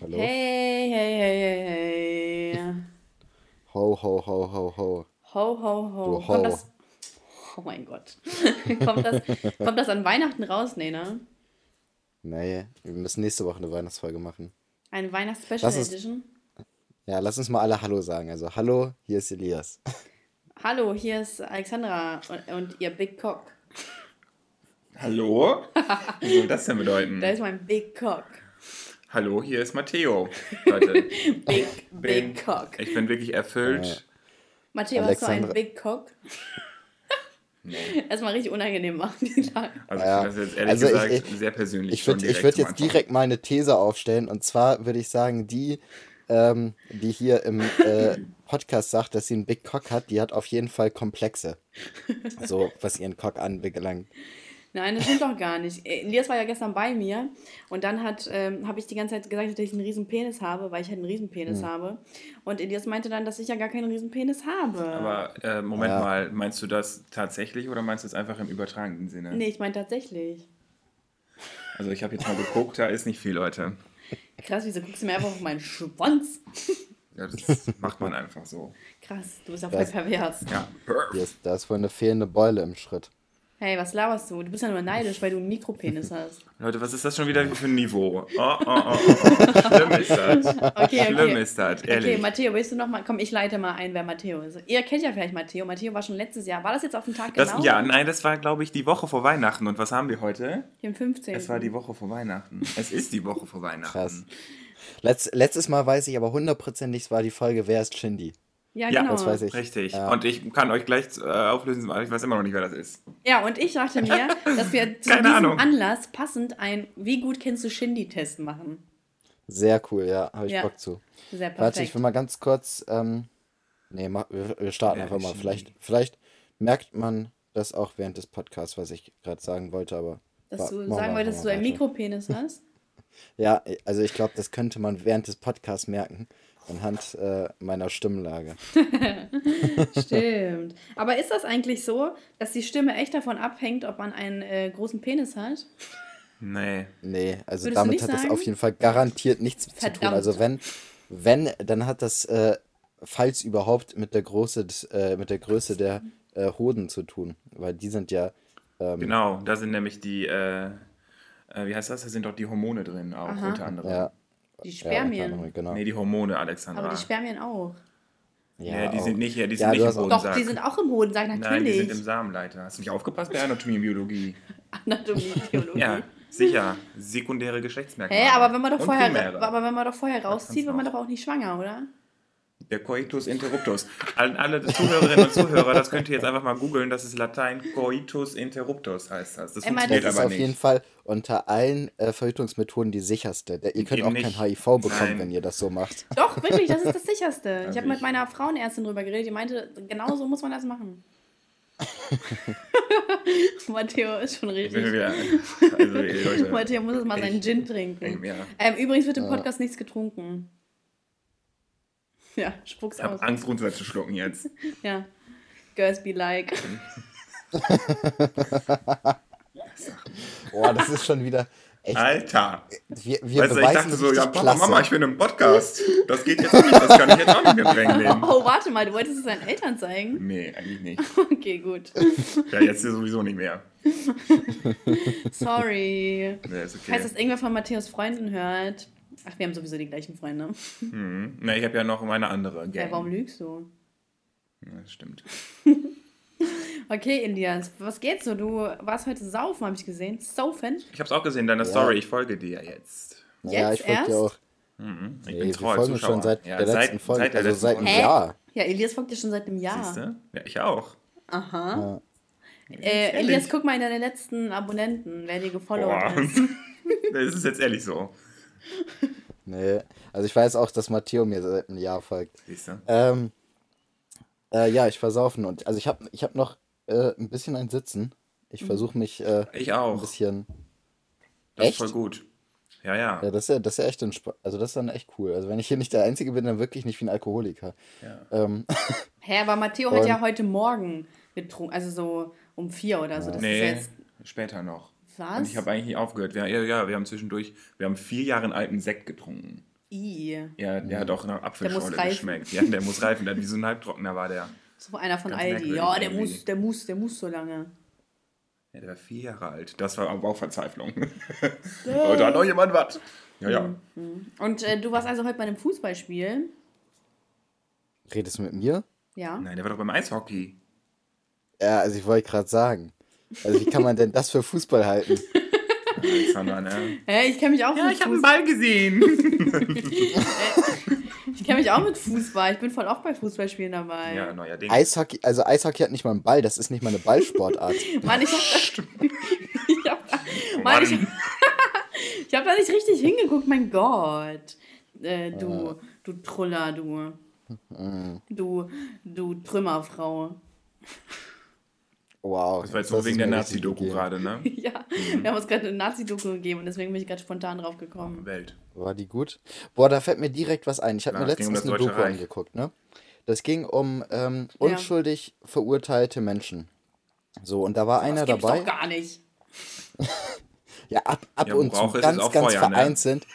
Hallo? Hey, hey, hey, hey, hey. Ho, ho, ho, ho, ho. Ho, ho, ho. Du Kommt Ho. das. Oh mein Gott. kommt, das, kommt das an Weihnachten raus? Nee, ne? Nee, wir müssen nächste Woche eine Weihnachtsfolge machen. Eine Weihnachts-Special Edition. Ja, lass uns mal alle Hallo sagen. Also, hallo, hier ist Elias. Hallo, hier ist Alexandra und, und ihr Big Cock. Hallo? Was soll das denn bedeuten? Da ist mein Big Cock. Hallo, hier ist Matteo. Leute, Big, Big Cock. ich bin wirklich erfüllt. Matteo, hast du einen Alexandra- Big Cock? Erstmal richtig unangenehm machen. Also Ja. ich finde das jetzt ehrlich Also ich- gesagt ich- sehr persönlich. Ich schon würde ich würd zum jetzt Anfang. direkt mal eine These aufstellen. Und zwar würde ich sagen, die, ähm, die hier im äh, Podcast sagt, dass sie einen Big Cock hat, die hat auf jeden Fall Komplexe. So, was ihren Cock anbelangt. Nein, das stimmt doch gar nicht. Äh, Elias war ja gestern bei mir und dann hat, ähm, habe ich die ganze Zeit gesagt, dass ich einen riesen Penis habe, weil ich halt einen riesen Penis Hm. habe. Und Elias meinte dann, dass ich ja gar keinen riesen Penis habe. Aber äh, Moment Ja. mal, meinst du das tatsächlich oder meinst du es einfach im übertragenen Sinne? nee, ich meine tatsächlich. Also ich habe jetzt mal geguckt, da ist nicht viel, Leute. Krass, wieso guckst du mir einfach auf meinen Schwanz? Ja, das macht man einfach so. Krass, du bist ja voll Das- pervers. Ja. Da ist wohl eine fehlende Beule im Schritt. Hey, was laberst du? Du bist ja nur neidisch, weil du einen Mikropenis hast. Leute, was ist das schon wieder für ein Niveau? Oh, oh, oh, oh. Schlimm ist das. Okay, Schlimm okay. ist das, Okay, ehrlich. Matteo, willst du noch mal? Komm, ich leite mal ein, wer Matteo ist. Ihr kennt ja vielleicht Matteo. Matteo war schon letztes Jahr. War das jetzt auf den Tag Das, genau? Ja, nein, das war, glaube ich, die Woche vor Weihnachten. Und was haben wir heute? Den 15. Es war die Woche vor Weihnachten. Es ist die Woche vor Weihnachten. Krass. Letz, letztes Mal weiß ich aber hundertprozentig, es war die Folge Wer ist Shindy? Ja, Ja, genau. das weiß ich. Richtig. Ja. Und ich kann euch gleich äh, auflösen, weil ich weiß immer noch nicht, wer das ist. Ja, und ich dachte mir, dass wir zu diesem Ahnung. Anlass passend ein Wie gut kennst du Shindy-Test machen. Sehr cool, ja, habe ich Ja. Bock zu. Sehr perfekt. Warte, ich will mal ganz kurz. Ähm, nee, mach, wir, wir starten Ja, einfach mal. ich- Vielleicht, vielleicht merkt man das auch während des Podcasts, was ich gerade sagen wollte, aber. dass du sagen wolltest, dass du einen weiter. Mikropenis hast. Ja, also ich glaube, das könnte man während des Podcasts merken. Anhand äh, meiner Stimmlage. Stimmt. Aber ist das eigentlich so, dass die Stimme echt davon abhängt, ob man einen äh, großen Penis hat? Nee. Nee, also Würdest damit hat das sagen? auf jeden Fall garantiert nichts zu tun. Verdammt. Also wenn, wenn, dann hat das, äh, falls überhaupt, mit der Größe des, äh, mit der Größe der äh, Hoden zu tun. Weil die sind ja. Ähm, Genau, da sind nämlich die, äh, äh, wie heißt das? Da sind doch die Hormone drin, auch Aha. unter anderem. Ja, Die ja, Spermien. anderem, genau. Nee, die Hormone, Alexandra. aber die Spermien auch. ja, die auch. sind nicht, ja, die Ja, sind du nicht im auch- Doch, Hodensack. die sind auch im Hodensack, Nein, die natürlich. sind im Samenleiter. Hast du nicht aufgepasst bei Anatomie und Biologie? Anatomie, Biologie. Ja, sicher. Sekundäre Geschlechtsmerkmale. Hä, aber wenn man doch Und vorher, primäre. aber wenn man doch vorher rauszieht, wird man auch. doch auch nicht schwanger, oder? Der Coitus interruptus. An alle Zuhörerinnen und Zuhörer, das könnt ihr jetzt einfach mal googeln. Das ist Latein Coitus interruptus heißt das. Das Emma, funktioniert Das ist aber auf jeden. Fall unter allen äh, Verhütungsmethoden die sicherste. Ihr könnt Eben auch kein. HIV bekommen, Nein. wenn ihr das so macht. Doch, wirklich, das ist das sicherste. Ich Also habe mit meiner Frauenärztin drüber geredet, die meinte, genau so muss man das machen. Matteo ist schon richtig. wieder, also. Matteo muss jetzt mal seinen Ich- Gin trinken. Ja. Ähm, übrigens wird im Ja. Podcast nichts getrunken. Ja, spuck's Ich habe aus. Angst, runter zu schlucken jetzt. Ja. Girls be like. Boah, das ist schon wieder echt. Alter. Wir, wir weißt du, ich beweisen dachte so, ja, Papa. Mama, ich bin im Podcast. Das geht jetzt nicht, das kann ich jetzt auch nicht mehr bringen. nehmen. Oh, warte mal, du wolltest es deinen Eltern zeigen? Nee, eigentlich nicht. Okay, gut. Ja, jetzt hier sowieso nicht mehr. Sorry. Nee, ist okay. Heißt, dass irgendwer von Matthäus Freunden hört? Ach, wir haben sowieso die gleichen Freunde. Mhm. Na, ich habe ja noch meine andere Gang. Ja, warum lügst du? Ja, das stimmt. Okay, Elias, was geht so? Du warst heute saufen, habe ich gesehen. Saufen? Ich habe es auch gesehen, deine Story. Ich folge dir ja jetzt. ja, Jetzt ich folge dir auch. Mhm. Ich Nee, bin wir treu folgen Zuschauer. schon seit ja, der letzten Folge, Seit der also letzten seit einem Folge. Jahr. Ja, Elias folgt dir schon seit einem Jahr. Siehste? Ja, ich auch. Aha. Ja. Äh? Elias, guck mal in deine letzten Abonnenten, wer dir gefollowt ist. das ist jetzt ehrlich so. Nee, also ich weiß auch, dass Matteo mir seit einem Jahr folgt. Siehst du? Ähm, äh, ja, ich versaufen und also ich habe ich hab noch äh, ein bisschen ein Sitzen. Ich Mhm. versuche mich äh, Ich ein auch. bisschen. Das Echt? ist voll gut. Ja, ja. Ja, das ist ja, das ist ja echt Also das ist dann echt cool. Also wenn ich hier nicht der Einzige bin, dann wirklich nicht wie ein Alkoholiker. ja. Ähm, Hä, aber Matteo hat ja heute Morgen getrunken, also so um vier oder so. Das ist Nee, jetzt. später noch. Was? Und ich habe eigentlich nicht aufgehört. Wir, ja, ja, wir haben zwischendurch, wir haben vier Jahre einen alten Sekt getrunken. I. Ja, der hat auch nach Apfelschorle geschmeckt. Ja, der muss reifen. Der, wie so ein Halbtrockener war der. So einer von Ganz Aldi. Ja, der irgendwie. muss, der muss, der muss so lange. Ja, der war vier Jahre alt. Das war aber auch Verzweiflung. oh, da hat noch jemand was. Ja, ja. Und äh, du warst also heute bei einem Fußballspiel. Redest du mit mir? Ja. Nein, der war doch beim Eishockey. Ja, also ich wollte gerade sagen. Also wie kann man denn das für Fußball halten? Alexander, ne? Hä, ich kenne mich auch Ja, mit ich habe einen. Ball gesehen. Ich kenne mich auch mit Fußball. Ich bin voll oft bei Fußballspielen dabei. ja, neuerdings. Eishockey, also Eishockey hat nicht mal einen Ball, das ist nicht mal eine Ballsportart. Mann, ich hab da, ich hab Oh Mann, ich, ich hab da nicht richtig hingeguckt, mein Gott. Äh, du, du Truller, du. Du, du Trümmerfrau. Wow. Das war jetzt das nur wegen der Nazi-Doku gerade, ne? Ja, wir haben uns gerade eine Nazi-Doku gegeben und deswegen bin ich gerade spontan drauf gekommen. Welt. War die gut? Boah, da fällt mir direkt was ein. Ich habe mir um letztens das eine Doku Reich. angeguckt, ne? Das ging um ähm, Ja. unschuldig verurteilte Menschen. So, und da war einer das gibt's dabei. doch gar nicht. Ja, ab, ab Ja, und zu ganz, ganz Feuer, ne? vereinzelt.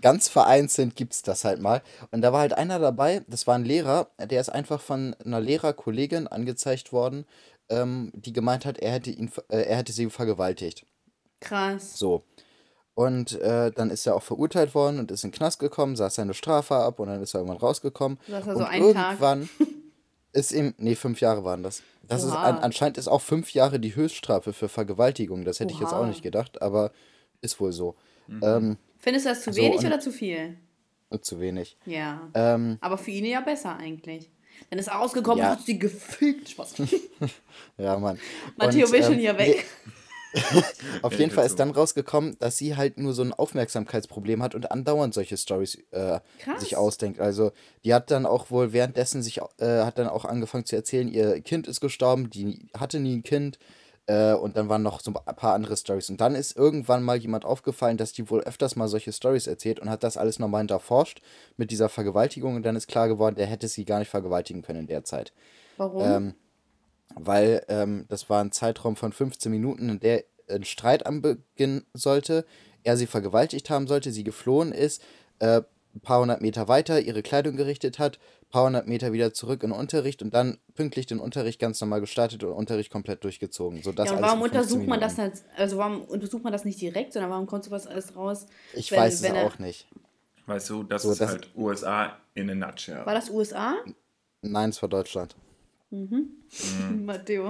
Ganz vereinzelt gibt es das halt mal. Und da war halt einer dabei, das war ein Lehrer, der ist einfach von einer Lehrerkollegin angezeigt worden, ähm, die gemeint hat, er hätte, ihn, ver- äh, er hätte sie vergewaltigt. Krass. So. Und äh, dann ist er auch verurteilt worden und ist in den Knast gekommen, saß seine Strafe ab und dann ist er irgendwann rausgekommen. Saß er so und einen Tag? irgendwann ist ihm, nee, fünf Jahre waren das. Das ist, Oha. an, anscheinend ist auch fünf Jahre die Höchststrafe für Vergewaltigung. Das hätte ich jetzt auch Oha. nicht gedacht, aber ist wohl so. Ähm, Findest du das zu So, wenig und- oder zu viel? zu wenig. Ja. Ähm, Aber für ihn ja besser eigentlich. Dann ist er rausgekommen Ja. und hat sie gefickt. Spaß. ja, Mann. Matteo Und, will schon ähm, hier weg. Auf jeden Fall ist dann rausgekommen, dass sie halt nur so ein Aufmerksamkeitsproblem hat und andauernd solche Stories äh, sich ausdenkt. Also die hat dann auch wohl währenddessen sich äh, hat dann auch angefangen zu erzählen, ihr Kind ist gestorben, die hatte nie ein Kind äh, und dann waren noch so ein paar andere Stories. Und dann ist irgendwann mal jemand aufgefallen, dass die wohl öfters mal solche Stories erzählt und hat das alles nochmal hinterforscht mit dieser Vergewaltigung. Und dann ist klar geworden, der hätte sie gar nicht vergewaltigen können in der Zeit. Warum? ähm, weil ähm, das war ein Zeitraum von 15 Minuten, in der ein Streit am Beginn sollte, er sie vergewaltigt haben sollte, sie geflohen ist, äh, ein paar hundert Meter weiter ihre Kleidung gerichtet hat, ein paar hundert Meter wieder zurück in den Unterricht und dann pünktlich den Unterricht ganz normal gestartet und Unterricht komplett durchgezogen. So, das ja, und warum in 15 untersucht man das halt, also warum untersucht man das nicht direkt, sondern warum kommt sowas alles raus? Ich wenn- weiß wenn es auch nicht. Weißt du, das So, ist das- halt USA in a nutshell. War das USA? Nein, es war Deutschland. Mhm. Matteo.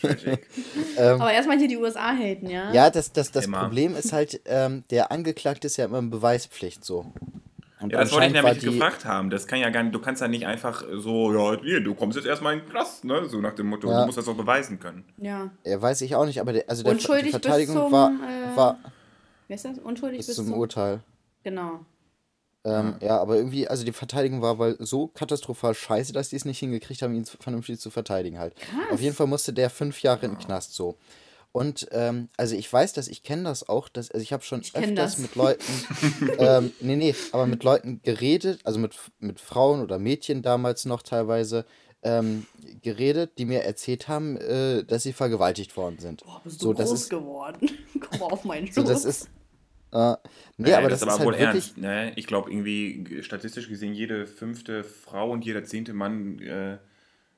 Tragic. Aber erstmal hier die USA haten, ja? Ja, das, das, das Immer. Problem ist halt, ähm, der Angeklagte ist ja immer in Beweispflicht so. Und Ja, das wollte ich nämlich gefragt haben. Das kann ja gar nicht, du kannst ja nicht einfach so, ja, hier, du kommst jetzt erstmal in den Knast, ne? So nach dem Motto, Ja. du musst das auch beweisen können. Ja. Ja, weiß ich auch nicht, aber der, also der, Unschuldig die bis Verteidigung zum, war, äh, war Wer ist das? Unschuldig bis bis zum zum Urteil. Genau. Ähm, ja, aber irgendwie, also die Verteidigung war wohl so katastrophal scheiße, dass die es nicht hingekriegt haben, ihn vernünftig zu verteidigen halt. Auf jeden Fall musste der fünf Jahre in den Knast so. Und ähm, also ich weiß, dass ich kenne das auch, dass, also ich habe schon kenn öfters das. mit Leuten, ähm, nee, nee, aber mit Leuten geredet, also mit, mit Frauen oder Mädchen damals noch teilweise, ähm, geredet, die mir erzählt haben, äh, dass sie vergewaltigt worden sind. Boah, bist du so, das groß ist, geworden. Komm mal auf meinen so, das Schoß. ist, äh, nee, Äh, aber das, ist ist aber wohl halt wirklich, ernst. Ne? Ich glaube, irgendwie statistisch gesehen, jede fünfte Frau und jeder zehnte Mann äh,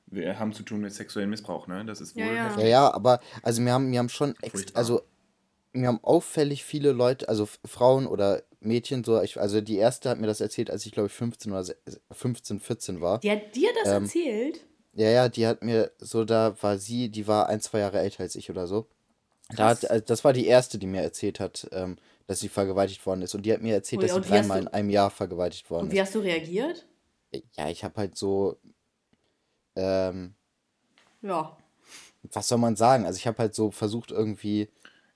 wir haben zu tun mit sexuellem Missbrauch. Ne? Das ist wohl Ja, ja. Ja, ja, aber also wir haben, wir haben schon ext also wir haben auffällig viele Leute, also Frauen oder Mädchen, so, ich, also die erste hat mir das erzählt, als ich glaube ich 15 oder se- 15, 14 war. Die hat dir das Ähm, erzählt? Ja, ja, die hat mir so, da war sie, die war ein, zwei Jahre älter als ich oder so. Da hat, also das war die erste, die mir erzählt hat, ähm, dass sie vergewaltigt worden ist. Und die hat mir erzählt, ja, dass sie dreimal du- in einem Jahr vergewaltigt worden Und wie hast du reagiert? ist. Ja, ich habe halt so, ähm, Ja. was soll man sagen? Also ich habe halt so versucht irgendwie,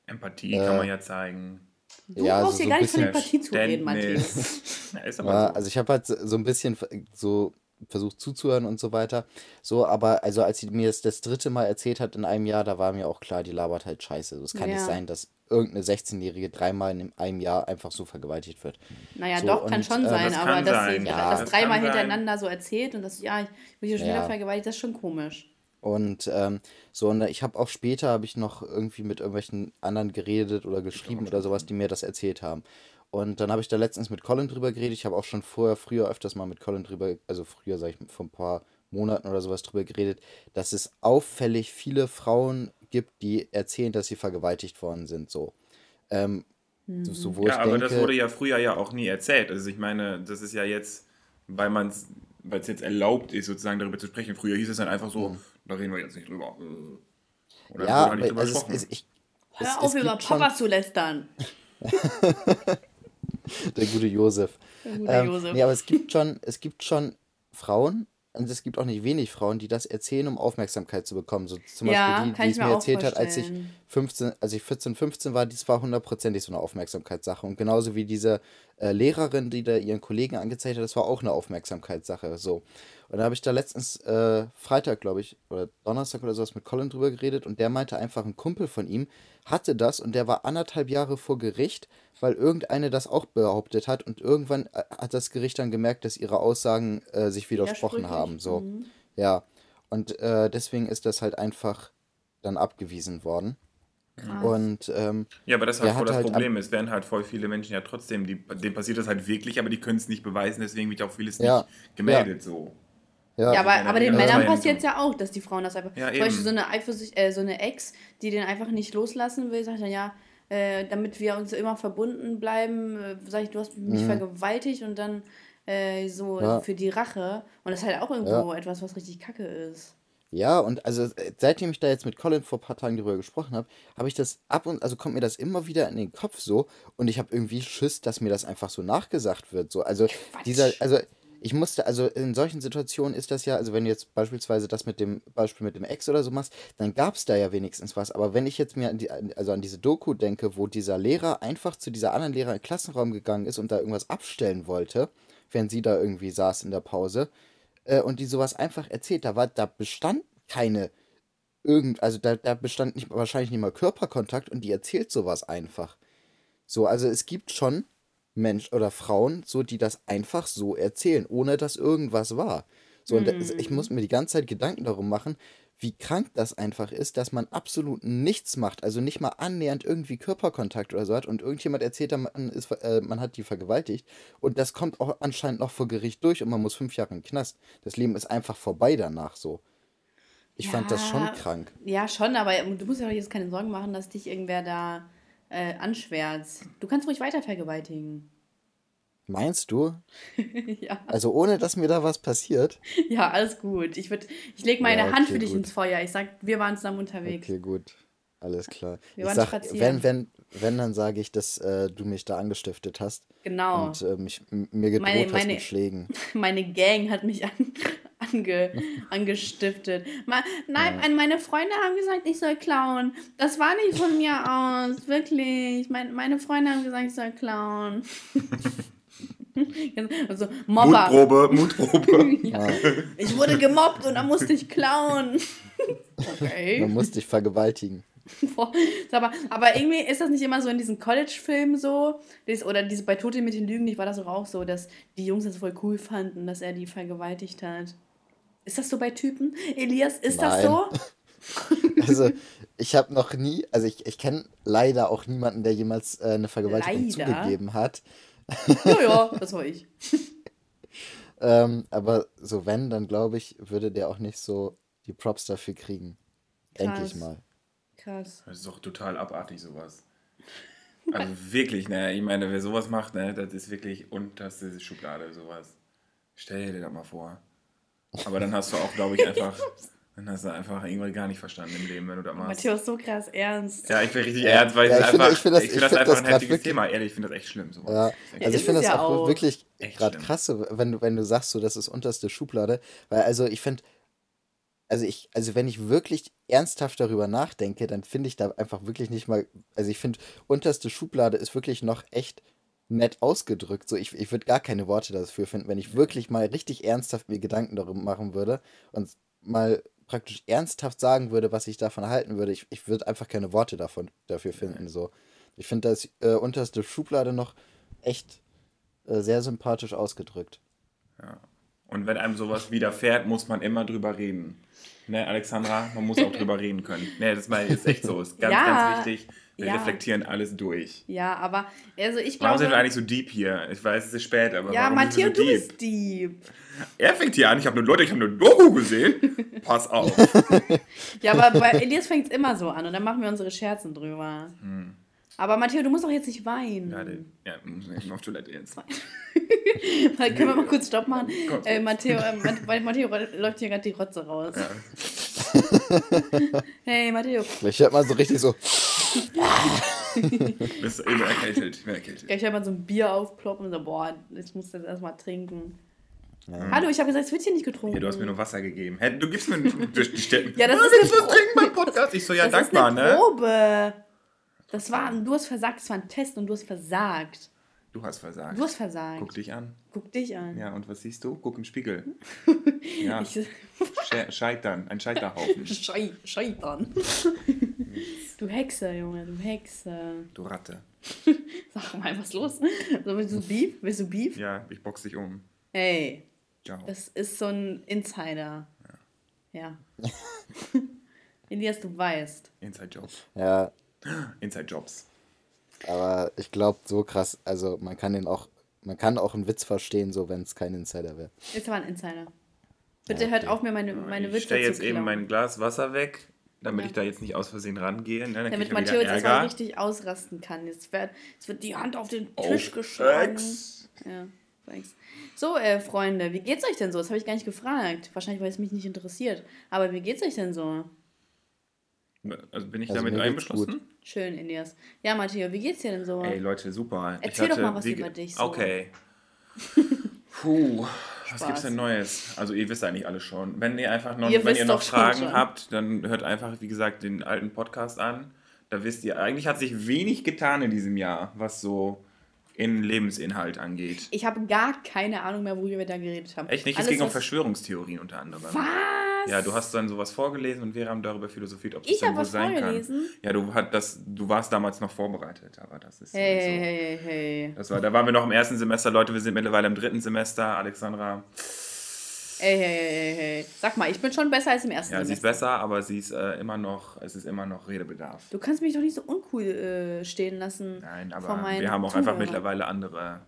Empathie Äh, kann man ja zeigen. Du Ja, brauchst so- hier so gar nicht von Empathie zu reden. Verständnis. ja, ist also ich habe halt so ein bisschen so versucht zuzuhören und so weiter. So, aber also als sie mir das das dritte Mal erzählt hat in einem Jahr, da war mir auch klar, die labert halt scheiße. Es kann nicht Ja. sein, dass irgendeine 16-Jährige dreimal in einem Jahr einfach so vergewaltigt wird. Naja, So, doch, kann und, schon äh, sein, Das aber kann dass sein, sie ja. das Das dreimal kann sein. hintereinander so erzählt und das, ja, ich will dich schon wieder Ja. vergewaltigt, das ist schon komisch. Und ähm, so, und ich habe auch später, habe ich noch irgendwie mit irgendwelchen anderen geredet oder geschrieben oder sowas, die mir das erzählt haben. Und dann habe ich da letztens mit Colin drüber geredet. Ich habe auch schon vorher, früher öfters mal mit Colin drüber, also früher, sage ich, vor ein paar Monaten oder sowas drüber geredet, dass es auffällig viele Frauen gibt, die erzählen, dass sie vergewaltigt worden sind. So. Ähm, so wo ja, aber denke, das wurde ja früher ja auch nie erzählt. Also ich meine, das ist ja jetzt, weil man es, weil es jetzt erlaubt ist, sozusagen darüber zu sprechen. Früher hieß es dann einfach so, mhm. da reden wir jetzt nicht drüber. Oder ja, halt drüber also es, ich, Hör es, auf, es über Papa zu lästern. Der gute Josef. Der gute ähm, Josef. Nee, aber es gibt schon, es gibt schon Frauen, und es gibt auch nicht wenig Frauen, die das erzählen, um Aufmerksamkeit zu bekommen. So zum ja, Beispiel die, die es mir erzählt hat, als ich 15, als ich 14, 15 war, das war hundertprozentig so eine Aufmerksamkeitssache. Und genauso wie diese äh, Lehrerin, die da ihren Kollegen angezeigt hat, das war auch eine Aufmerksamkeitssache. So. Und da habe ich da letztens äh, Freitag, glaube ich, oder Donnerstag oder sowas mit Colin drüber geredet und der meinte einfach, ein Kumpel von ihm hatte das und der war anderthalb Jahre vor Gericht, weil irgendeine das auch behauptet hat und irgendwann äh, hat das Gericht dann gemerkt, dass ihre Aussagen äh, sich widersprochen haben. So. Mhm. Ja. Und äh, deswegen ist das halt einfach dann abgewiesen worden. Krass. Und, ähm, ja, aber das ist halt voll das halt Problem. Es werden halt voll viele Menschen ja trotzdem, die, denen passiert das halt wirklich, aber die können es nicht beweisen, deswegen wird auch vieles ja. nicht gemeldet. Ja. So. Ja, ja aber, aber den Männern passiert es ja auch, dass die Frauen das einfach. Ja, Zum Beispiel so eine, Eifersucht, äh, so eine Ex, die den einfach nicht loslassen will, sagt dann, ja, äh, damit wir uns immer verbunden bleiben, äh, sag ich, du hast mich mhm. vergewaltigt und dann äh, so ja. für die Rache. Und das ist halt auch irgendwo ja. etwas, was richtig kacke ist. Ja, und also äh, seitdem ich da jetzt mit Colin vor ein paar Tagen darüber gesprochen habe, habe ich das ab und also kommt mir das immer wieder in den Kopf so und ich habe irgendwie Schiss, dass mir das einfach so nachgesagt wird. So, also Quatsch. dieser, also ich musste, also in solchen Situationen ist das ja, also wenn du jetzt beispielsweise das mit dem Beispiel mit dem Ex oder so machst, dann gab es da ja wenigstens was. Aber wenn ich jetzt mir an die, also an diese Doku denke, wo dieser Lehrer einfach zu dieser anderen Lehrer den Klassenraum gegangen ist und da irgendwas abstellen wollte, während sie da irgendwie saß in der Pause, äh, und die sowas einfach erzählt, da war, da bestand keine irgend, also da, da bestand nicht, wahrscheinlich nicht mal Körperkontakt und die erzählt sowas einfach. So, also es gibt schon Mensch oder Frauen, so die das einfach so erzählen, ohne dass irgendwas war. So, und mm. ich muss mir die ganze Zeit Gedanken darum machen, wie krank das einfach ist, dass man absolut nichts macht, also nicht mal annähernd irgendwie Körperkontakt oder so hat und irgendjemand erzählt, man, ist, äh, man hat die vergewaltigt und das kommt auch anscheinend noch vor Gericht durch und man muss fünf Jahre in den Knast. Das Leben ist einfach vorbei danach so. Ich ja, fand das schon krank. Ja, schon, aber du musst ja jetzt keine Sorgen machen, dass dich irgendwer da äh, anschwärzt. Du kannst ruhig weiter vergewaltigen. Meinst du? ja. Also ohne, dass mir da was passiert? Ja, alles gut. Ich, ich lege meine ja, okay, Hand für dich gut. ins Feuer. Ich sag, wir waren zusammen unterwegs. Okay, gut. Alles klar. Wir ich sag, wenn, wenn, wenn, dann sage ich, dass äh, du mich da angestiftet hast. Genau. Und äh, mich, mir gedroht meine, meine, hast mit Schlägen. Meine Gang hat mich an, ange, angestiftet. Ma, nein, ja. meine Freunde haben gesagt, ich soll klauen. Das war nicht von mir aus, wirklich. Mein, meine Freunde haben gesagt, ich soll klauen. also Mobber. Mutprobe, Mutprobe. ja. Ich wurde gemobbt und dann musste ich klauen. okay. Man musste dich vergewaltigen. aber, aber irgendwie ist das nicht immer so in diesen College-Filmen so, oder diese bei Tote mit den Lügen, nicht war das auch so, dass die Jungs das voll cool fanden, dass er die vergewaltigt hat. Ist das so bei Typen? Elias, ist Nein. das so? also, ich habe noch nie, also ich, ich kenne leider auch niemanden, der jemals äh, eine Vergewaltigung leider? zugegeben hat. Ja, ja, das war ich. ähm, aber so wenn, dann glaube ich, würde der auch nicht so die Props dafür kriegen. Denke ich mal. Krass. Das ist doch total abartig, sowas. Also wirklich, ne, ich meine, wer sowas macht, ne, das ist wirklich unterste Schublade, sowas. Stell dir das mal vor. Aber dann hast du auch, glaube ich, einfach, dann hast du einfach irgendwann gar nicht verstanden im Leben, wenn du das machst. Matthias, so krass ernst. Ja, ich bin richtig ja. ernst, weil ja, ich, einfach, ich finde das, ich find das einfach das ein heftiges wirklich, Thema. Ehrlich, ich finde das echt schlimm. Sowas. Ja. Also ich finde das auch, auch wirklich gerade krass, wenn du, wenn du sagst, so, das ist unterste Schublade. Weil also ich finde, also ich, also wenn ich wirklich ernsthaft darüber nachdenke, dann finde ich da einfach wirklich nicht mal, also ich finde, unterste Schublade ist wirklich noch echt nett ausgedrückt. So, ich, ich würde gar keine Worte dafür finden, wenn ich wirklich mal richtig ernsthaft mir Gedanken darüber machen würde und mal praktisch ernsthaft sagen würde, was ich davon halten würde. Ich, ich würde einfach keine Worte davon, dafür finden. So. Ich finde das äh, unterste Schublade noch echt äh, sehr sympathisch ausgedrückt. Ja. Und wenn einem sowas widerfährt, muss man immer drüber reden. Ne, Alexandra, man muss auch drüber reden können. Ne, das ist echt so. Ist ganz, ja. ganz wichtig. Wir ja. reflektieren alles durch. Ja, aber also ich glaube. Warum sind wir eigentlich so deep hier? Ich weiß, es ist spät, aber. Ja, Matthias, so du bist deep. Er fängt hier an, ich habe nur Leute, ich habe nur Doku gesehen. Pass auf. ja, aber bei Elias fängt es immer so an und dann machen wir unsere Scherzen drüber. Hm. Aber Matteo, du musst doch jetzt nicht weinen. Ja, den, ja muss ich auf Toilette jetzt. können wir mal kurz Stopp machen? Äh, Matteo, äh, Matteo läuft hier gerade die Rotze raus. Ja. hey, Matteo. Ich hört mal so richtig so. Bist immer erkältet. Ich bin erkältet. Ja, ich hab mal so ein Bier aufploppen und so, boah, ich muss das erstmal trinken. Ja. Hallo, ich habe gesagt, es wird hier nicht getrunken. Ja, du hast mir nur Wasser gegeben. Hey, du gibst mir durch die Städte. ja, das ist was trinken beim Podcast. Ich so, ja, das dankbar, ist eine ne? Probe. Das war, du hast versagt, es war ein Test und du hast versagt. Du hast versagt. Du hast versagt. Guck dich an. Guck dich an. Ja, und was siehst du? Guck im Spiegel. ja. Scheitern, ein Scheiterhaufen. Schei Scheitern. du Hexe, Junge, du Hexe. Du Ratte. Sag mal, was ist los? So, willst du Beef? Willst du Beef? Ja, ich box dich um. Ey. Ciao. Das ist so ein Insider. Ja. ja. Elias, du weißt. Inside Jobs. Ja. Inside Jobs. Aber ich glaube, so krass, also man kann den auch, man kann auch einen Witz verstehen, so wenn es kein Insider wäre. Ist aber ein Insider. Bitte ja, okay. hört auf, mir meine, meine Witze zu Ich stelle jetzt eben mein Glas Wasser weg, damit ja. ich da jetzt nicht aus Versehen rangehe. Ne? Damit Matteo jetzt erstmal richtig ausrasten kann. Jetzt wird, jetzt wird die Hand auf den Tisch auf geschlagen. Ex. Ja, thanks. So, äh, Freunde, wie geht's euch denn so? Das habe ich gar nicht gefragt. Wahrscheinlich, weil es mich nicht interessiert. Aber wie geht's euch denn so? Also bin ich also damit einbeschlossen? Schön, Indias. Ja, Matteo, wie geht's dir denn so? Ey, Leute, super. Erzähl hatte, doch mal was über dich. So. Okay. Puh, was gibt's denn Neues? Also ihr wisst eigentlich alles schon. Wenn ihr einfach noch, ihr wenn ihr noch Fragen habt, dann hört einfach, wie gesagt, den alten Podcast an. Da wisst ihr, eigentlich hat sich wenig getan in diesem Jahr, was so in Lebensinhalt angeht. Ich habe gar keine Ahnung mehr, worüber wir da geredet haben. Echt nicht? Alles, es ging um Verschwörungstheorien unter anderem. Was? Ja, du hast dann sowas vorgelesen und wir haben darüber philosophiert, ob das denn wohl sein vorgelesen? kann. Ja, du, hat das, du warst damals noch vorbereitet, aber das ist hey, so. Hey, hey, hey. Das war, da waren wir noch im ersten Semester, Leute, wir sind mittlerweile im dritten Semester. Alexandra. Hey, hey, hey, hey. Sag mal, ich bin schon besser als im ersten Ja, Semester. sie ist besser, aber sie ist äh, immer noch, es ist immer noch Redebedarf. Du kannst mich doch nicht so uncool äh, stehen lassen. Nein, aber wir haben auch Zuhörer. einfach mittlerweile andere,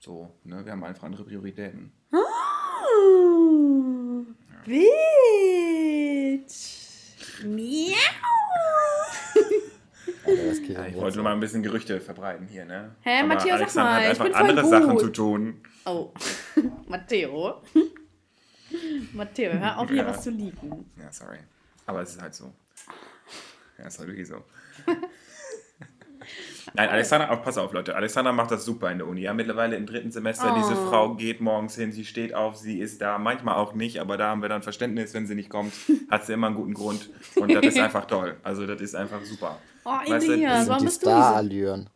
so, ne, wir haben einfach andere Prioritäten. Oh. Bitch. Miau. ja, ich wollte nur mal ein bisschen Gerüchte verbreiten hier, ne? Hä, Aber Matteo, Alexander sag mal, hat einfach andere gut. Sachen zu tun. Oh, Matteo. Matteo, hör auf, hier ja. was zu lieben. Ja, sorry. Aber es ist halt so. Ja, ist halt wirklich so. Nein, Alexandra, oh, pass auf, Leute. Alexandra macht das super in der Uni. Ja, mittlerweile im dritten Semester. Oh. Diese Frau geht morgens hin, sie steht auf, sie ist da. Manchmal auch nicht, aber da haben wir dann Verständnis, wenn sie nicht kommt. Hat sie immer einen guten Grund. Und das ist einfach toll. Also, das ist einfach super. Oh, weißt Elias, warum bist du Star-Allüren.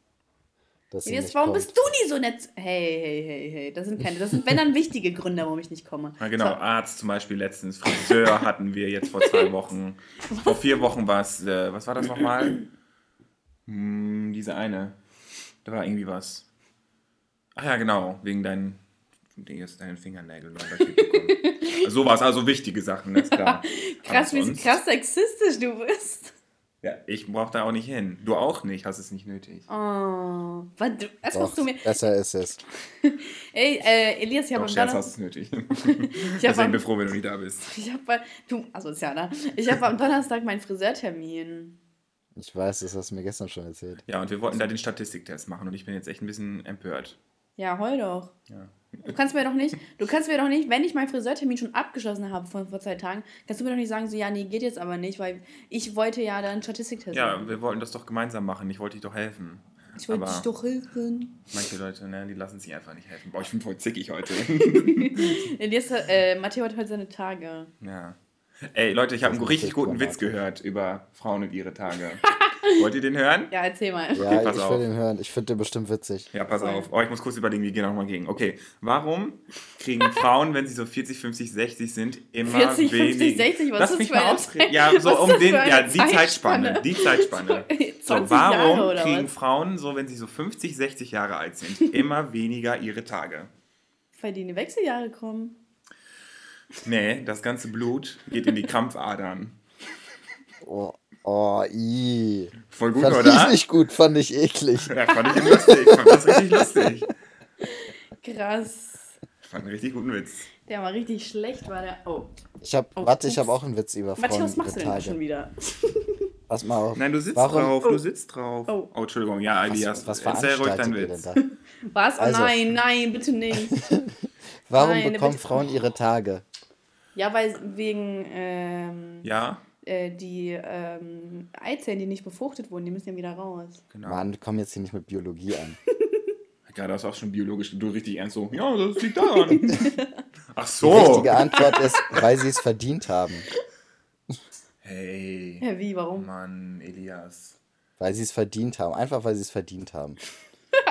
Jetzt, warum bist du nie so nett? Hey, hey, hey, hey. Das sind keine. Das sind, wenn dann, wichtige Gründe, warum ich nicht komme. Ja, genau. So. Arzt zum Beispiel letztens. Friseur hatten wir jetzt vor zwei Wochen. vor vier Wochen war es. Äh, was war das nochmal? Hm, diese eine. Da war irgendwie was. Ach ja, genau, wegen deinen, deinen Fingernägeln. so war es, also wichtige Sachen, ist klar. krass, wie krass sexistisch du bist. Ja, ich brauch da auch nicht hin. Du auch nicht, hast es nicht nötig. Oh, was, du, was Doch, du mir. Besser ist es. Ey, äh, Elias, ich habe am Donnerstag. hast es nötig. ich Deswegen bin froh, wenn du nicht da bist. Ich habe, du, asozialer. Ich habe am Donnerstag meinen Friseurtermin. Ich weiß, das hast du mir gestern schon erzählt. Ja, und wir wollten da den Statistiktest machen und ich bin jetzt echt ein bisschen empört. Ja, heul doch. Ja. Du kannst mir doch nicht, du kannst mir doch nicht, wenn ich meinen Friseurtermin schon abgeschlossen habe vor, vor zwei Tagen, kannst du mir doch nicht sagen, so, ja, nee, geht jetzt aber nicht, weil ich wollte ja dann Statistiktest ja, machen. Ja, wir wollten das doch gemeinsam machen. Ich wollte dich doch helfen. Ich wollte dich doch helfen. Manche Leute, ne, die lassen sich einfach nicht helfen. Boah, ich bin voll zickig heute. Jetzt, äh, Matteo hat heute seine Tage. Ja. Ey, Leute, ich habe einen richtig guten Witz gehört über Frauen und ihre Tage. Wollt ihr den hören? Ja, erzähl mal. Ja, okay, ich will den hören. Ich finde den bestimmt witzig. Ja, pass auf. Oh, ich muss kurz überlegen, wie gehen nochmal gegen. Okay, warum kriegen Frauen, wenn sie so 40, 50, 60 sind, immer 40, 50, 60? Was Lass ist mich mal ausreden. Ja, so um den, ja, die Zeitspanne. Die Zeitspanne. So, warum Jahre, kriegen was? Frauen, so wenn sie so 50, 60 Jahre alt sind, immer weniger ihre Tage? Weil die in die Wechseljahre kommen. Nee, das ganze Blut geht in die Krampfadern. Oh. Oh, i. Voll gut, fand oder? Fand ich nicht gut, fand ich eklig. Ja, fand ich lustig. Fand das richtig lustig. Krass. Ich fand einen richtig guten Witz. Der war richtig schlecht, war der. Oh. Ich hab, oh, warte, ich habe auch einen Witz über Frauen. Warte, was machst du denn schon wieder? Pass mal auf. Nein, du sitzt Warum? drauf, oh. du sitzt drauf. Oh, oh Entschuldigung, ja, Elias, was, was erzähl ruhig deinen Witz. Was? Also, nein, nein, bitte nicht. Warum nein, bekommen bitte. Frauen ihre Tage? Ja, weil wegen ähm, ja? Äh, die ähm, Eizellen, die nicht befruchtet wurden, die müssen ja wieder raus. Genau. Mann, komm jetzt hier nicht mit Biologie an. Gerade hast du auch schon biologisch, du richtig ernst so, ja, das liegt daran. Ach so. Die richtige Antwort ist, weil sie es verdient haben. Hey. Ja, wie, warum? Mann, Elias. Weil sie es verdient haben. Einfach, weil sie es verdient haben.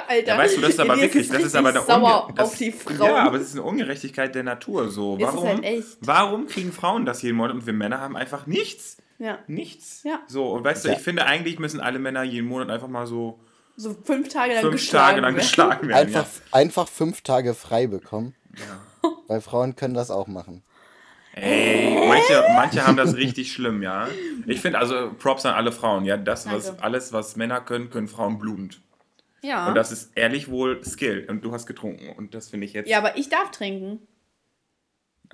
Alter. Ja, weißt du, das ist aber wirklich, das ist aber eine sauer das, auf die Frauen. Ja, aber es ist eine Ungerechtigkeit der Natur so. Warum, halt warum kriegen Frauen das jeden Monat und wir Männer haben einfach nichts? Ja. Nichts. Ja. So, und weißt du, ich finde eigentlich müssen alle Männer jeden Monat einfach mal so so fünf Tage lang fünf geschlagen Tage lang werden. geschlagen werden. Einfach, ja. einfach fünf Tage frei bekommen. Ja. Weil Frauen können das auch machen. Ey, manche, manche haben das richtig schlimm, ja. Ich finde also Props an alle Frauen, ja. Das, was, alles, was Männer können, können Frauen blutend. Ja. Und das ist ehrlich wohl Skill. Und du hast getrunken. Und das finde ich jetzt. Ja, aber ich darf trinken.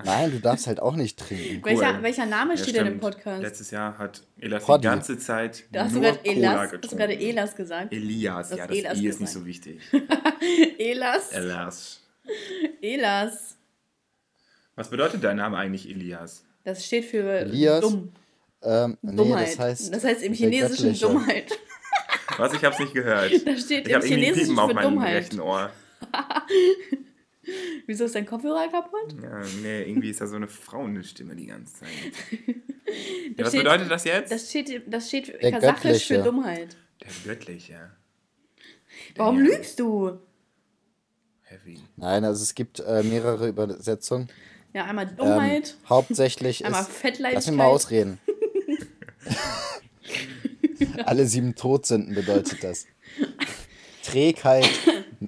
Nein, du darfst halt auch nicht trinken. Cool. Welcher, welcher Name ja, steht denn im Podcast? Letztes Jahr hat Elas Poddy. die ganze Zeit da hast nur du Cola Elas, getrunken. Hast du gerade Elas gesagt? Elias, ja, das Elas I ist nicht so wichtig. Elas. Elas. Elas. Was bedeutet dein Name eigentlich, Elias? Das steht für Elias, dumm. Ähm, nee, Dummheit. Das heißt, das heißt im Chinesischen Dummheit. Was? Ich hab's nicht gehört. Da steht ich im Chinesischen auf meinem Dummheit. rechten Ohr. Wieso ist dein Kopfhörer kaputt? Ja, nee, irgendwie ist da so eine Frauenstimme die ganze Zeit. ja, was steht, bedeutet das jetzt? Das steht, das steht kasachisch für Dummheit. Der göttliche. Der Warum ja. lügst du? Heavy. Nein, also es gibt äh, mehrere Übersetzungen. Ja, einmal Dummheit. Ähm, hauptsächlich einmal ist. Fettleibigkeit. Lass mich mal ausreden. Alle sieben Todsünden bedeutet das. Trägheit,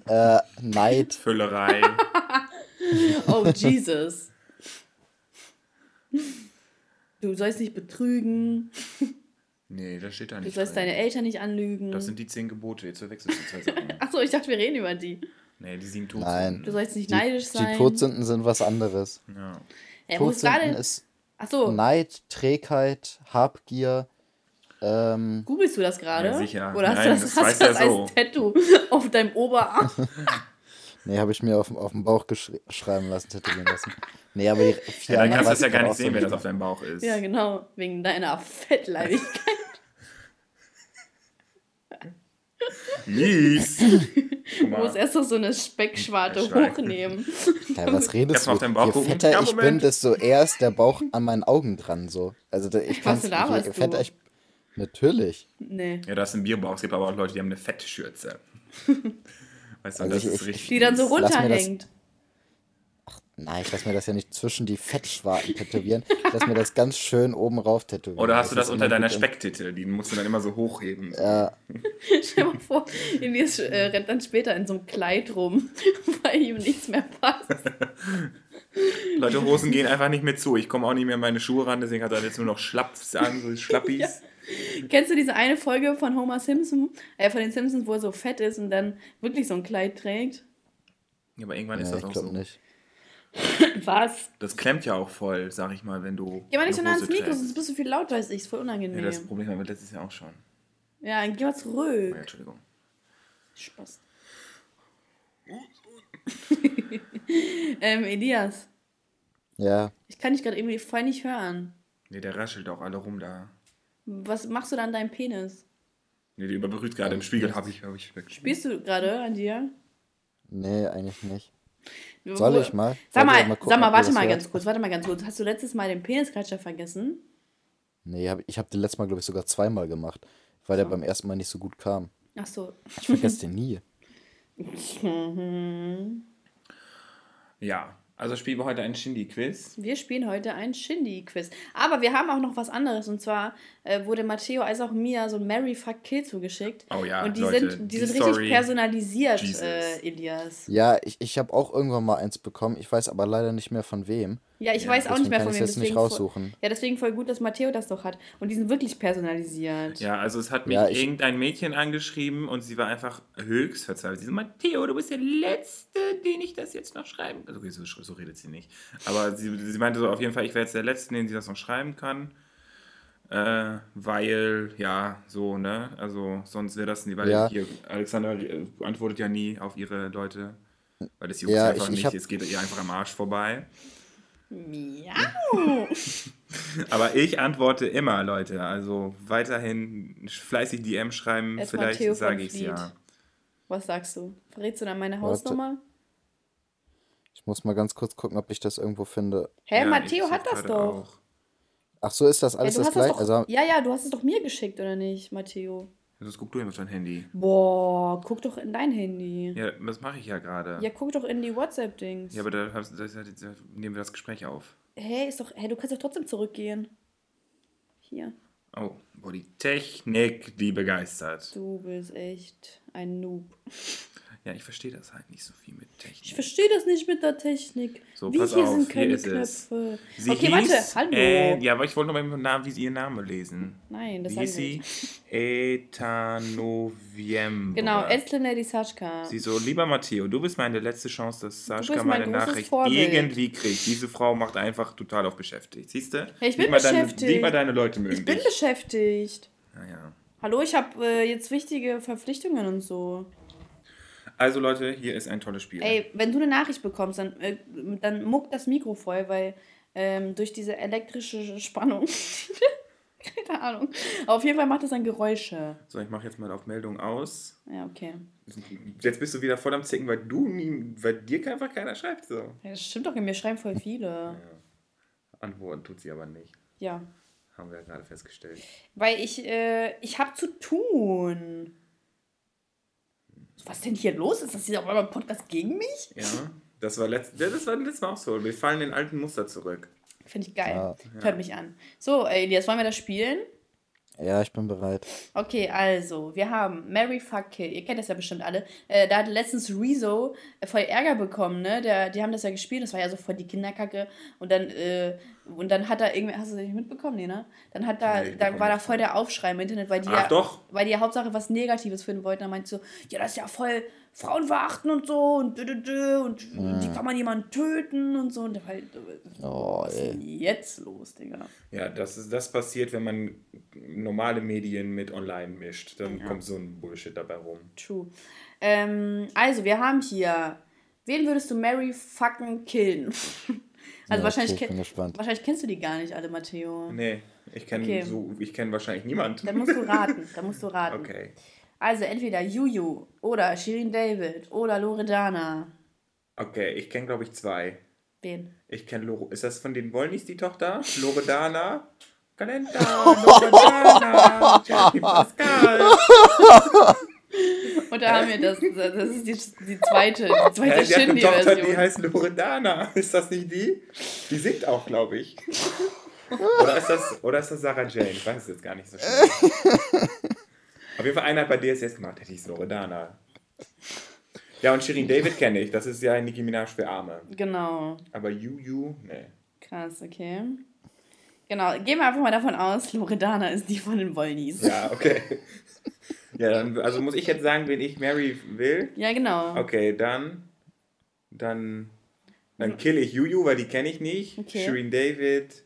äh, Neid. Füllerei. oh, Jesus. Du sollst nicht betrügen. Nee, das steht da nicht. Du sollst drin. deine Eltern nicht anlügen. Das sind die zehn Gebote. Jetzt verwechselst du zwei Sachen. Achso, ich dachte, wir reden über die. Nee, die sieben Todsünden. Nein. Du sollst nicht die, neidisch sein. Die Todsünden sind was anderes. Ja. ja Todsünden ist Achso. Neid, Trägheit, Habgier, ähm, Googlest du das gerade? Ja, sicher. Oder hast Nein, du das, das, hast das so. als Tattoo auf deinem Oberarm? nee, habe ich mir auf, auf dem Bauch schreiben lassen, tätowieren lassen. Nee, aber die vier ja, Dann kannst du es ja gar nicht sehen, wer das auf deinem Bauch ist. Ja, genau. Wegen deiner Fettleibigkeit. Mies. Du musst erst so eine Speckschwarte hochnehmen. Ja, was redest du? Auf deinen Bauch je fetter ja, ich bin, desto eher ist der Bauch an meinen Augen dran. So. Also ich was kann je fetter ich Natürlich. Nee. Ja, das ist ein Bierbauch. Es gibt aber auch Leute, die haben eine Fettschürze. weißt du, also das ich, ist richtig. Die dann so runterhängt. Ach, nein, ich lass mir das ja nicht zwischen die Fettschwarten tätowieren. Ich lass mir das ganz schön oben rauf tätowieren. Oder hast das du das unter deiner Specktitel? Die musst du dann immer so hochheben. Ja. Stell dir mal vor, Elias äh, rennt dann später in so einem Kleid rum, weil ihm nichts mehr passt. Leute, Hosen gehen einfach nicht mehr zu. Ich komme auch nicht mehr in meine Schuhe ran, deswegen hat er jetzt nur noch Schlapps an, so Schlappis. Ja. Kennst du diese eine Folge von Homer Simpson, äh, von den Simpsons, wo er so fett ist und dann wirklich so ein Kleid trägt? Ja, aber irgendwann ja, ist das auch so. Nicht. Was? Das klemmt ja auch voll, sag ich mal, wenn du. Geh mal nicht so nah ans Mikro, sonst bist du viel laut, weiß ich. Ist voll unangenehm. Ja, das Problem haben wir letztes Jahr auch schon. Ja, dann geh mal zurück. Oh, ja, Entschuldigung. Spaß. ähm, Elias. Ja. Ich kann dich gerade irgendwie voll nicht hören. Nee, der raschelt auch alle rum da. Was machst du da an deinem Penis? Nee, der überbrüht gerade im Spiegel, habe ich, hab ich Spielst du gerade an dir? Nee, eigentlich nicht. Soll ich mal? Sag mal, mal gucken, sag mal warte mal hört? ganz kurz, warte mal ganz kurz. Hast du letztes Mal den Penisklatscher vergessen? Nee, hab, ich habe den letztes Mal, glaube ich, sogar zweimal gemacht, weil so. der beim ersten Mal nicht so gut kam. Ach so. Ich vergesse den nie. ja, also spielen wir heute ein Shindy-Quiz. Wir spielen heute ein Shindy-Quiz. Aber wir haben auch noch was anderes. Und zwar äh, wurde Matteo als auch mir so ein Mary Fuck Kill zugeschickt. Oh ja, Und die Leute, sind, die, die sind richtig personalisiert, äh, Elias. Ja, ich, ich habe auch irgendwann mal eins bekommen. Ich weiß aber leider nicht mehr von wem. Ja, ich ja, weiß auch nicht mehr von wem. Deswegen nicht raussuchen. Voll, ja, deswegen voll gut, dass Matteo das doch hat. Und die sind wirklich personalisiert. Ja, also es hat mich ja, irgendein Mädchen angeschrieben und sie war einfach höchst verzweifelt. Sie so, Matteo, du bist der Letzte, den ich das jetzt noch schreiben kann. Also, so, so redet sie nicht. Aber sie, sie meinte so, auf jeden Fall, ich wäre jetzt der Letzte, den sie das noch schreiben kann. Äh, weil, ja, so, ne? Also sonst wäre das nie, weil ja. hier, Alexander äh, antwortet ja nie auf ihre Leute. Weil das juckt ja, einfach ich, nicht, es geht ihr einfach am Arsch vorbei. Miau! Aber ich antworte immer, Leute. Also weiterhin fleißig DM schreiben, Erst vielleicht sage ich es ja. Was sagst du? Verrätst du dann meine Hausnummer? Ich muss mal ganz kurz gucken, ob ich das irgendwo finde. Hä, ja, Matteo hat das doch. Auch. Ach so, ist das alles ja, das gleiche? Also, ja, ja, du hast es doch mir geschickt, oder nicht, Matteo? Sonst guck du auf dein Handy. Boah, guck doch in dein Handy. Ja, das mache ich ja gerade. Ja, guck doch in die WhatsApp-Dings. Ja, aber da, da, da, nehmen wir das Gespräch auf. Hä, ist doch. Hä, du kannst doch trotzdem zurückgehen. Hier. Oh, boah, die Technik, die begeistert. Du bist echt ein Noob. Ja, ich verstehe das halt nicht so viel mit Technik. Ich verstehe das nicht mit der Technik. So, wie, pass hier auf, sind keine hier Knöpfe. Sie okay, hieß, warte, hallo. Äh, ja, aber ich wollte noch mal dem Namen, wie sie ihren Namen lesen. Nein, das ist sie? Etanoviember. Genau, Eslem Lady Sashka. Sie so, lieber Matteo, du bist meine letzte Chance, dass Sashka meine Nachricht Vorbild. irgendwie kriegt. Diese Frau macht einfach total auf beschäftigt. Siehst du? Ja, ich bin beschäftigt. Deine, mal deine Leute mögen Ich bin dich. beschäftigt. Naja. Hallo, ich habe äh, jetzt wichtige Verpflichtungen und so. Also Leute, hier ist ein tolles Spiel. Ey, wenn du eine Nachricht bekommst, dann, äh, dann muckt das Mikro voll, weil ähm, durch diese elektrische Spannung. Keine Ahnung. Auf jeden Fall macht das dann Geräusche. So, ich mache jetzt mal auf Meldung aus. Ja, okay. Jetzt bist du wieder voll am Zicken, weil du nie, weil dir einfach keiner schreibt. So. Ja, das stimmt doch, mir schreiben voll viele. Ja. Antworten tut sie aber nicht. Ja. Haben wir ja gerade festgestellt. Weil ich, äh, ich habe zu tun. Was ist denn hier los? Ist das hier auf einmal ein Podcast gegen mich? Ja, das war, letzt, das war letztes Mal auch so. Wir fallen in alten Muster zurück. Finde ich geil. Ja. Hört mich an. So, Elias, wollen wir das spielen? Ja, ich bin bereit. Okay, also, wir haben Mary Fuck Kill. Ihr kennt das ja bestimmt alle. Äh, da hat letztens Rezo äh, voll Ärger bekommen, ne? Der, die haben das ja gespielt, das war ja so voll die Kinderkacke. Und dann, äh, und dann hat da irgendwie, hast du das nicht mitbekommen, nee, ne? Dann hat da, nee, dann war da voll der Aufschrei im Internet, weil die Ach, ja, doch. weil die ja Hauptsache was Negatives finden wollten. Dann meinte so, ja, das ist ja voll Frauen verachten und so und und mhm. die kann man jemanden töten und so. Und halt, oh, was ist jetzt los, Digga? Ja, das, ist, das passiert, wenn man normale Medien mit online mischt. Dann ja. kommt so ein Bullshit dabei rum. True. Ähm, also, wir haben hier, wen würdest du Mary fucking killen? also ja, wahrscheinlich, okay, wahrscheinlich kennst du die gar nicht alle, Matteo. Nee, ich kenne okay. so, kenn wahrscheinlich niemanden. Dann musst du raten, dann musst du raten. Okay. Also entweder Juju oder Shirin David oder Loredana. Okay, ich kenne glaube ich zwei. Wen? Ich kenne Lore. Ist das von den Wollnis die Tochter? Loredana? Kalender, Loredana, Jackie Pascal. Und da haben wir das, das ist die, die zweite, die zweite ja, Shindy-Version. Die heißt Loredana. Ist das nicht die? Die singt auch, glaube ich. Oder ist, das, oder ist das Sarah Jane? Ich weiß es jetzt gar nicht so schnell. Auf jeden Fall einer hat bei DSS gemacht, hätte ich so, Loredana. Ja, und Shirin David kenne ich. Das ist ja Nicki Minaj für Arme. Genau. Aber Yu ne. Krass, okay. Genau, gehen wir einfach mal davon aus, Loredana ist die von den Wollnies. Ja, okay. Ja, dann, also muss ich jetzt sagen, wen ich Mary will? Ja, genau. Okay, dann, dann, dann kill ich Juju, weil die kenne ich nicht. Okay. Shirin David,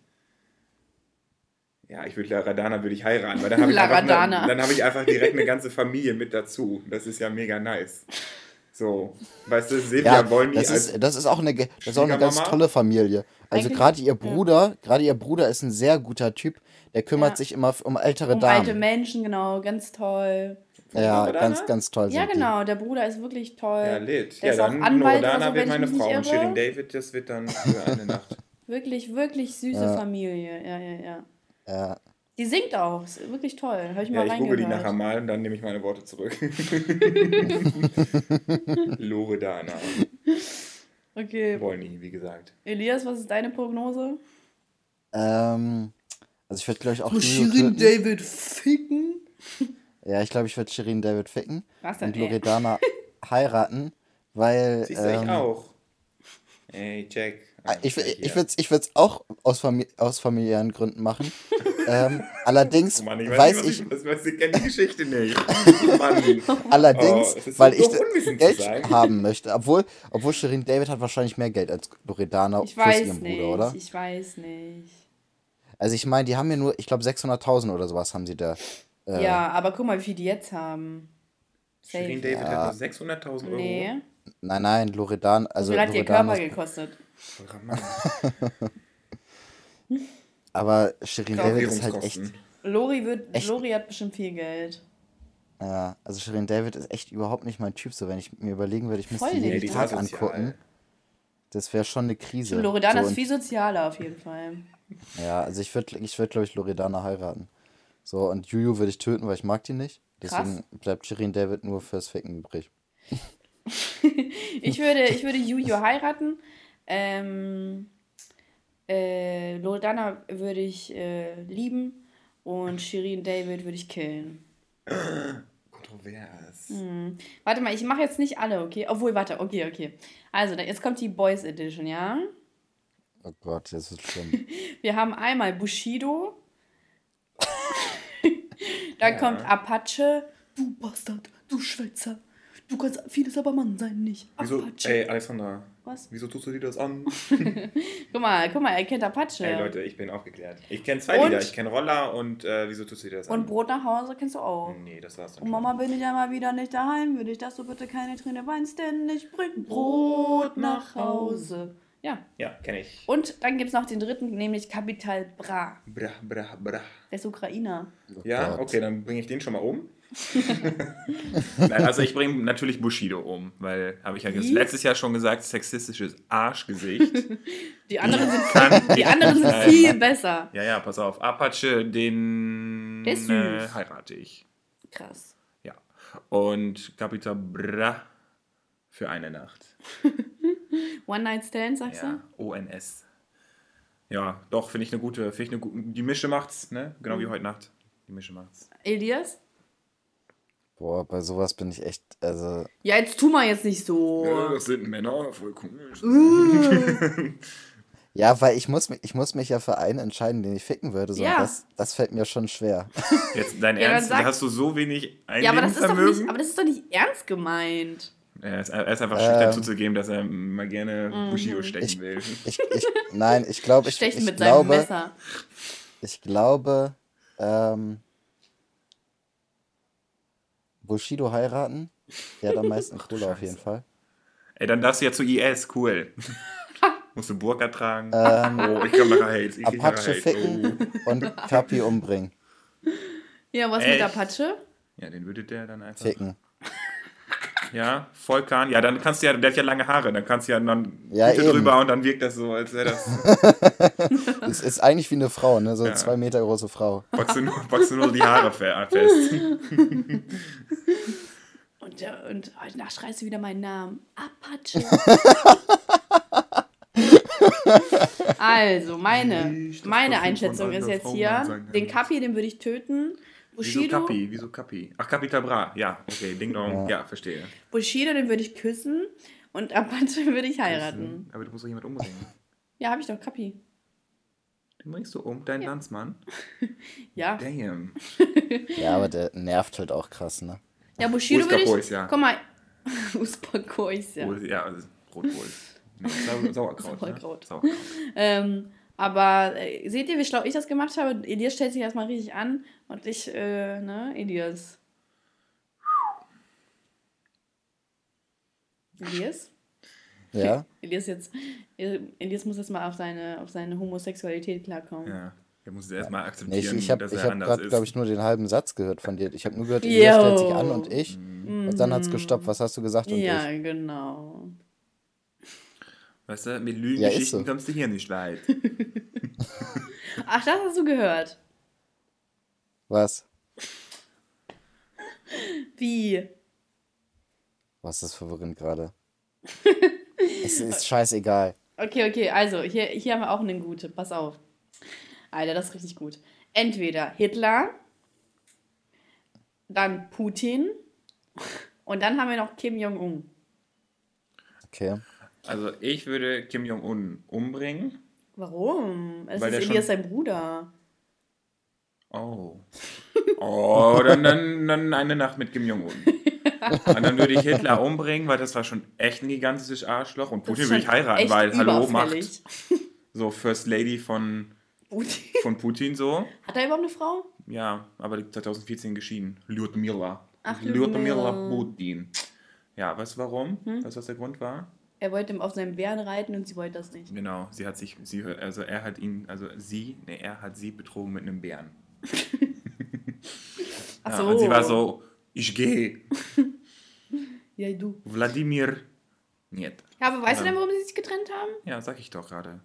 ja, ich würde Laradana würde ich heiraten, weil dann habe ich, einfach eine, hab ich einfach direkt eine ganze Familie mit dazu. Das ist ja mega nice. So, weißt du, Silvia ja, wollen das ist, das ist auch eine, das ist auch eine ganz tolle Familie. Also gerade ihr Bruder, ja. gerade ihr Bruder ist ein sehr guter Typ. Der kümmert ja. sich immer um ältere um Damen. alte Menschen, genau, ganz toll. Ja, Loredana? ganz, ganz toll. Ja, genau, die. der Bruder ist wirklich toll. Ja, lit. Der ja, dann Anwalt, Loredana so, wird meine Frau und Shirin David, das wird dann für eine Nacht. wirklich, wirklich süße Familie. Ja, ja, ja. Ja. Die singt auch, ist wirklich toll. Hör ich mal ja, ich google die nachher mal und dann nehme ich meine Worte zurück. Loredana. Okay. Wolni, wie gesagt. Elias, was ist deine Prognose? Ähm, also ich würde glaube ich auch. Shirin David ficken? Ja, ich glaube, ich würde Shirin David ficken. Was denn? Und Loredana heiraten, weil. Siehst du, ähm, ich auch. Ey, Jack. Ah, ich ich würde es ich auch aus, Famili aus familiären Gründen machen. ähm, allerdings oh Mann, ich weiß, weiß nicht, ich, ich, ich kenne die Geschichte nicht. allerdings, oh, weil ich Geld haben möchte. Obwohl, obwohl Shirin David hat wahrscheinlich mehr Geld als Loredana ich weiß ihren nicht, Bruder, oder? Ich weiß nicht. Also ich meine, die haben ja nur, ich glaube 600.000 oder sowas haben sie da. Äh, ja, aber guck mal, wie viel die jetzt haben. Shirin David ja. hat nur 600.000 Euro. Nee. Nein, nein, Loredan. Also wie viel hat ihr Körper gekostet? Aber Shirin David ist halt echt. Lori, wird, echt, Lori hat bestimmt viel Geld. Ja, also Shirin David ist echt überhaupt nicht mein Typ. So, wenn ich mir überlegen würde, ich müsste jeden die Tag angucken. Das wäre schon eine Krise. Loredana so, ist viel sozialer auf jeden Fall. Ja, also ich würde, ich würd, glaube ich, Loredana heiraten. So, und Juju würde ich töten, weil ich mag die nicht. Deswegen Krass. bleibt Shirin David nur fürs Ficken übrig. ich, würde, ich würde Juju heiraten. Ähm, äh, Loredana würde ich äh, lieben und Shirin David würde ich killen. Kontrovers. Hm. Warte mal, ich mache jetzt nicht alle, okay? Obwohl, warte, okay, okay. Also, jetzt kommt die Boys Edition, ja? Oh Gott, das ist schlimm. Wir haben einmal Bushido. Dann ja. kommt Apache. Du Bastard, du Schwätzer. Du kannst vieles aber Mann sein, nicht. Wieso, ey, Alexander. Was? Wieso tust du dir das an? guck mal, guck mal, er kennt Apache. Ey, Leute, ich bin aufgeklärt. Ich kenne zwei und? Lieder. Ich kenne Roller und äh, Wieso tust du dir das an? Und Brot nach Hause kennst du auch. Nee, das war's dann. Und Mama, bin ich ja mal wieder nicht daheim. Würde ich, dass du bitte keine Träne weinst, denn ich bring Brot nach Hause. Ja. Ja, kenne ich. Und dann gibt es noch den dritten, nämlich Kapital Bra. Bra, Bra, Bra. Der ist Ukrainer. Oh ja, okay, dann bringe ich den schon mal um. Nein, also ich bringe natürlich Bushido um, weil, habe ich ja Wie? letztes Jahr schon gesagt, sexistisches Arschgesicht. Die anderen sind, kann, die anderen sind viel besser. Ja, ja, pass auf. Apache, den äh, heirate ich. Krass. Ja. Und Capita Bra für eine Nacht. One Night Stand, sagst ja, du? ONS. Ja, doch, finde ich eine gute, finde ich eine gute, die Mische macht's, ne? Genau mhm. wie heute Nacht. Die Mische macht's. Elias? Boah, bei sowas bin ich echt, also. Ja, jetzt tu mal jetzt nicht so. Ja, das sind Männer, voll komisch. ja, weil ich muss, mich, ich muss mich ja für einen entscheiden, den ich ficken würde. So, ja. das, das fällt mir schon schwer. Jetzt dein ja, Ernst, sag, hast du so wenig Ja, aber das, ist doch nicht, aber das ist doch nicht ernst gemeint. Er ist, einfach ähm, schüchtern zuzugeben, dass er mal gerne mhm. Bushido stechen ich, will. Ich, ich, nein, ich glaube, ich, Stechen ich, mit glaube, seinem Messer. Ich glaube, ähm, Bushido heiraten. Der hat am meisten Kohle auf jeden Fall. Ey, dann darfst du ja zu IS, cool. Musst du Burka tragen. Ähm, oh, ich komme nachher Hate. Apache ficken oh. und Kapi umbringen. Ja, was Echt? mit Apache? Ja, den würde der dann einfach. Ficken. Ja, Volkan. Ja, dann kannst du ja, der hat ja lange Haare, dann kannst du ja dann ja, drüber und dann wirkt das so, als wäre das. das ist eigentlich wie eine Frau, ne? So eine ja. zwei Meter große Frau. Packst du nur, packst du nur die Haare fest. und, und heute Nacht schreist du wieder meinen Namen. Apache. also, meine, meine Einschätzung ist jetzt hier, den Kaffee, den würde ich töten. Bushido. Wieso Kapi? Wieso Kapi? Ach, Capital Bra. Ja, okay. Ding Dong. Ja, ja verstehe. Bushido, den würde ich küssen und Apache würde ich heiraten. Küssen. Aber du musst doch jemand umbringen. ja, habe ich doch. Kapi. Den bringst du um, deinen ja. Landsmann? ja. Damn. ja, aber der nervt halt auch krass, ne? Ja, Bushido würde ich... Ja. Komm mal. Uspakois, ja. Ja, also Rotwohl. Nee, Sauerkraut. Sauerkraut. Ne? Sauerkraut. Ähm, aber äh, seht ihr, wie schlau ich das gemacht habe? Elias stellt sich erstmal richtig an und ich, äh, ne, Elias. Elias? Ja. Elias jetzt, Elias muss jetzt mal auf seine, auf seine Homosexualität klarkommen. Ja. Er muss erstmal akzeptieren, nee, ich, ich hab, dass er ich anders grad, ist. Glaube ich, nur den halben Satz gehört von dir. Ich habe nur gehört, Elias stellt sich an und ich. Mhm. Und dann hat es gestoppt. Was hast du gesagt? Und ja, ich? genau. Weißt du, mit Lügengeschichten ja, so. kommst du hier nicht weit. Ach, das hast du gehört. Was? Wie? Was ist verwirrend gerade? es ist scheißegal. Okay, okay, also hier, hier haben wir auch eine gute. Pass auf. Alter, das ist richtig gut. Entweder Hitler, dann Putin und dann haben wir noch Kim Jong-un. Okay. Also ich würde Kim Jong-un umbringen. Warum? Es ist Elias sein Bruder. Oh. Oh, dann, dann, dann eine Nacht mit Kim Jong-un. Und dann würde ich Hitler umbringen, weil das war schon echt ein gigantisches Arschloch. Und Putin würde ich heiraten, weil Hallo macht so First Lady von Putin. von Putin so. Hat er überhaupt eine Frau? Ja, aber 2014 geschieden. Lyudmila. Ach, Lyudmila Putin. Ja, weißt du warum? Hm? Weißt du, was der Grund war? Er wollte auf seinem Bären reiten und sie wollte das nicht. Genau, sie hat sich, sie, also er hat ihn, also sie, ne, er hat sie betrogen mit einem Bären. Ach so. Ja, und sie war so, ich gehe. ja, du. Wladimir, nicht. Ja, aber weißt du denn, warum sie sich getrennt haben? Ja, sag ich doch gerade.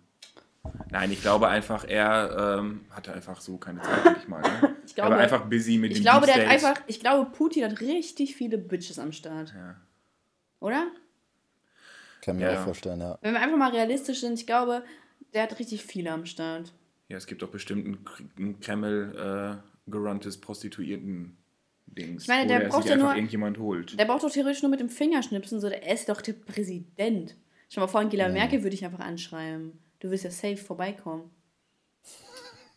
Nein, ich glaube einfach, er ähm, hatte einfach so keine Zeit, ich mal. Ne? Ich glaube, er war einfach busy mit ich dem glaube, der hat einfach, Ich glaube, Putin hat richtig viele Bitches am Start. Ja. Oder? Kann mir ja. auch vorstellen, ja. Wenn wir einfach mal realistisch sind, ich glaube, der hat richtig viele am Start. Ja, es gibt doch bestimmt ein, Kreml äh, geranntes Prostituierten. Dings, ich meine, der braucht ja nur irgendjemand holt. Der braucht doch theoretisch nur mit dem Fingerschnipsen so, der ist doch der Präsident. Schon mal vor Angela ja. Merkel würde ich einfach anschreiben. Du wirst ja safe vorbeikommen.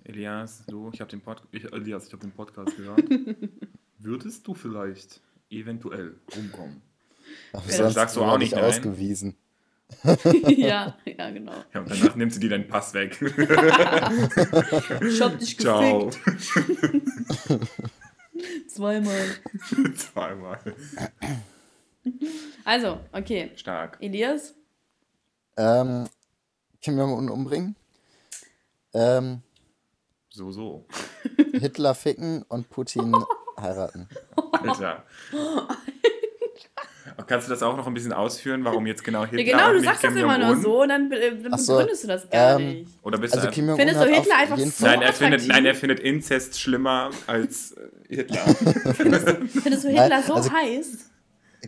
Elias, du, ich habe den, Pod ich, Elias, ich hab den Podcast gehört. Würdest du vielleicht eventuell rumkommen? Aber sonst sagst du auch nicht nein. ausgewiesen. ja, ja, genau. Ja, und danach nimmst du dir deinen Pass weg. ich hab dich Ciao. Zweimal. Zweimal. Also, okay. Stark. Elias? Ähm, Kim Jong-un umbringen. Ähm, so, so. Hitler ficken und Putin heiraten. Alter. Kannst du das auch noch ein bisschen ausführen, warum jetzt genau Hitler ja, Genau, du sagst das immer nur so und dann, dann so, begründest du das gar ähm, nicht. Oder bist also du Findest du Hitler einfach so nein, er findet, nein, er findet Inzest schlimmer als äh, Hitler. findest, du Hitler nein, so also, heiß?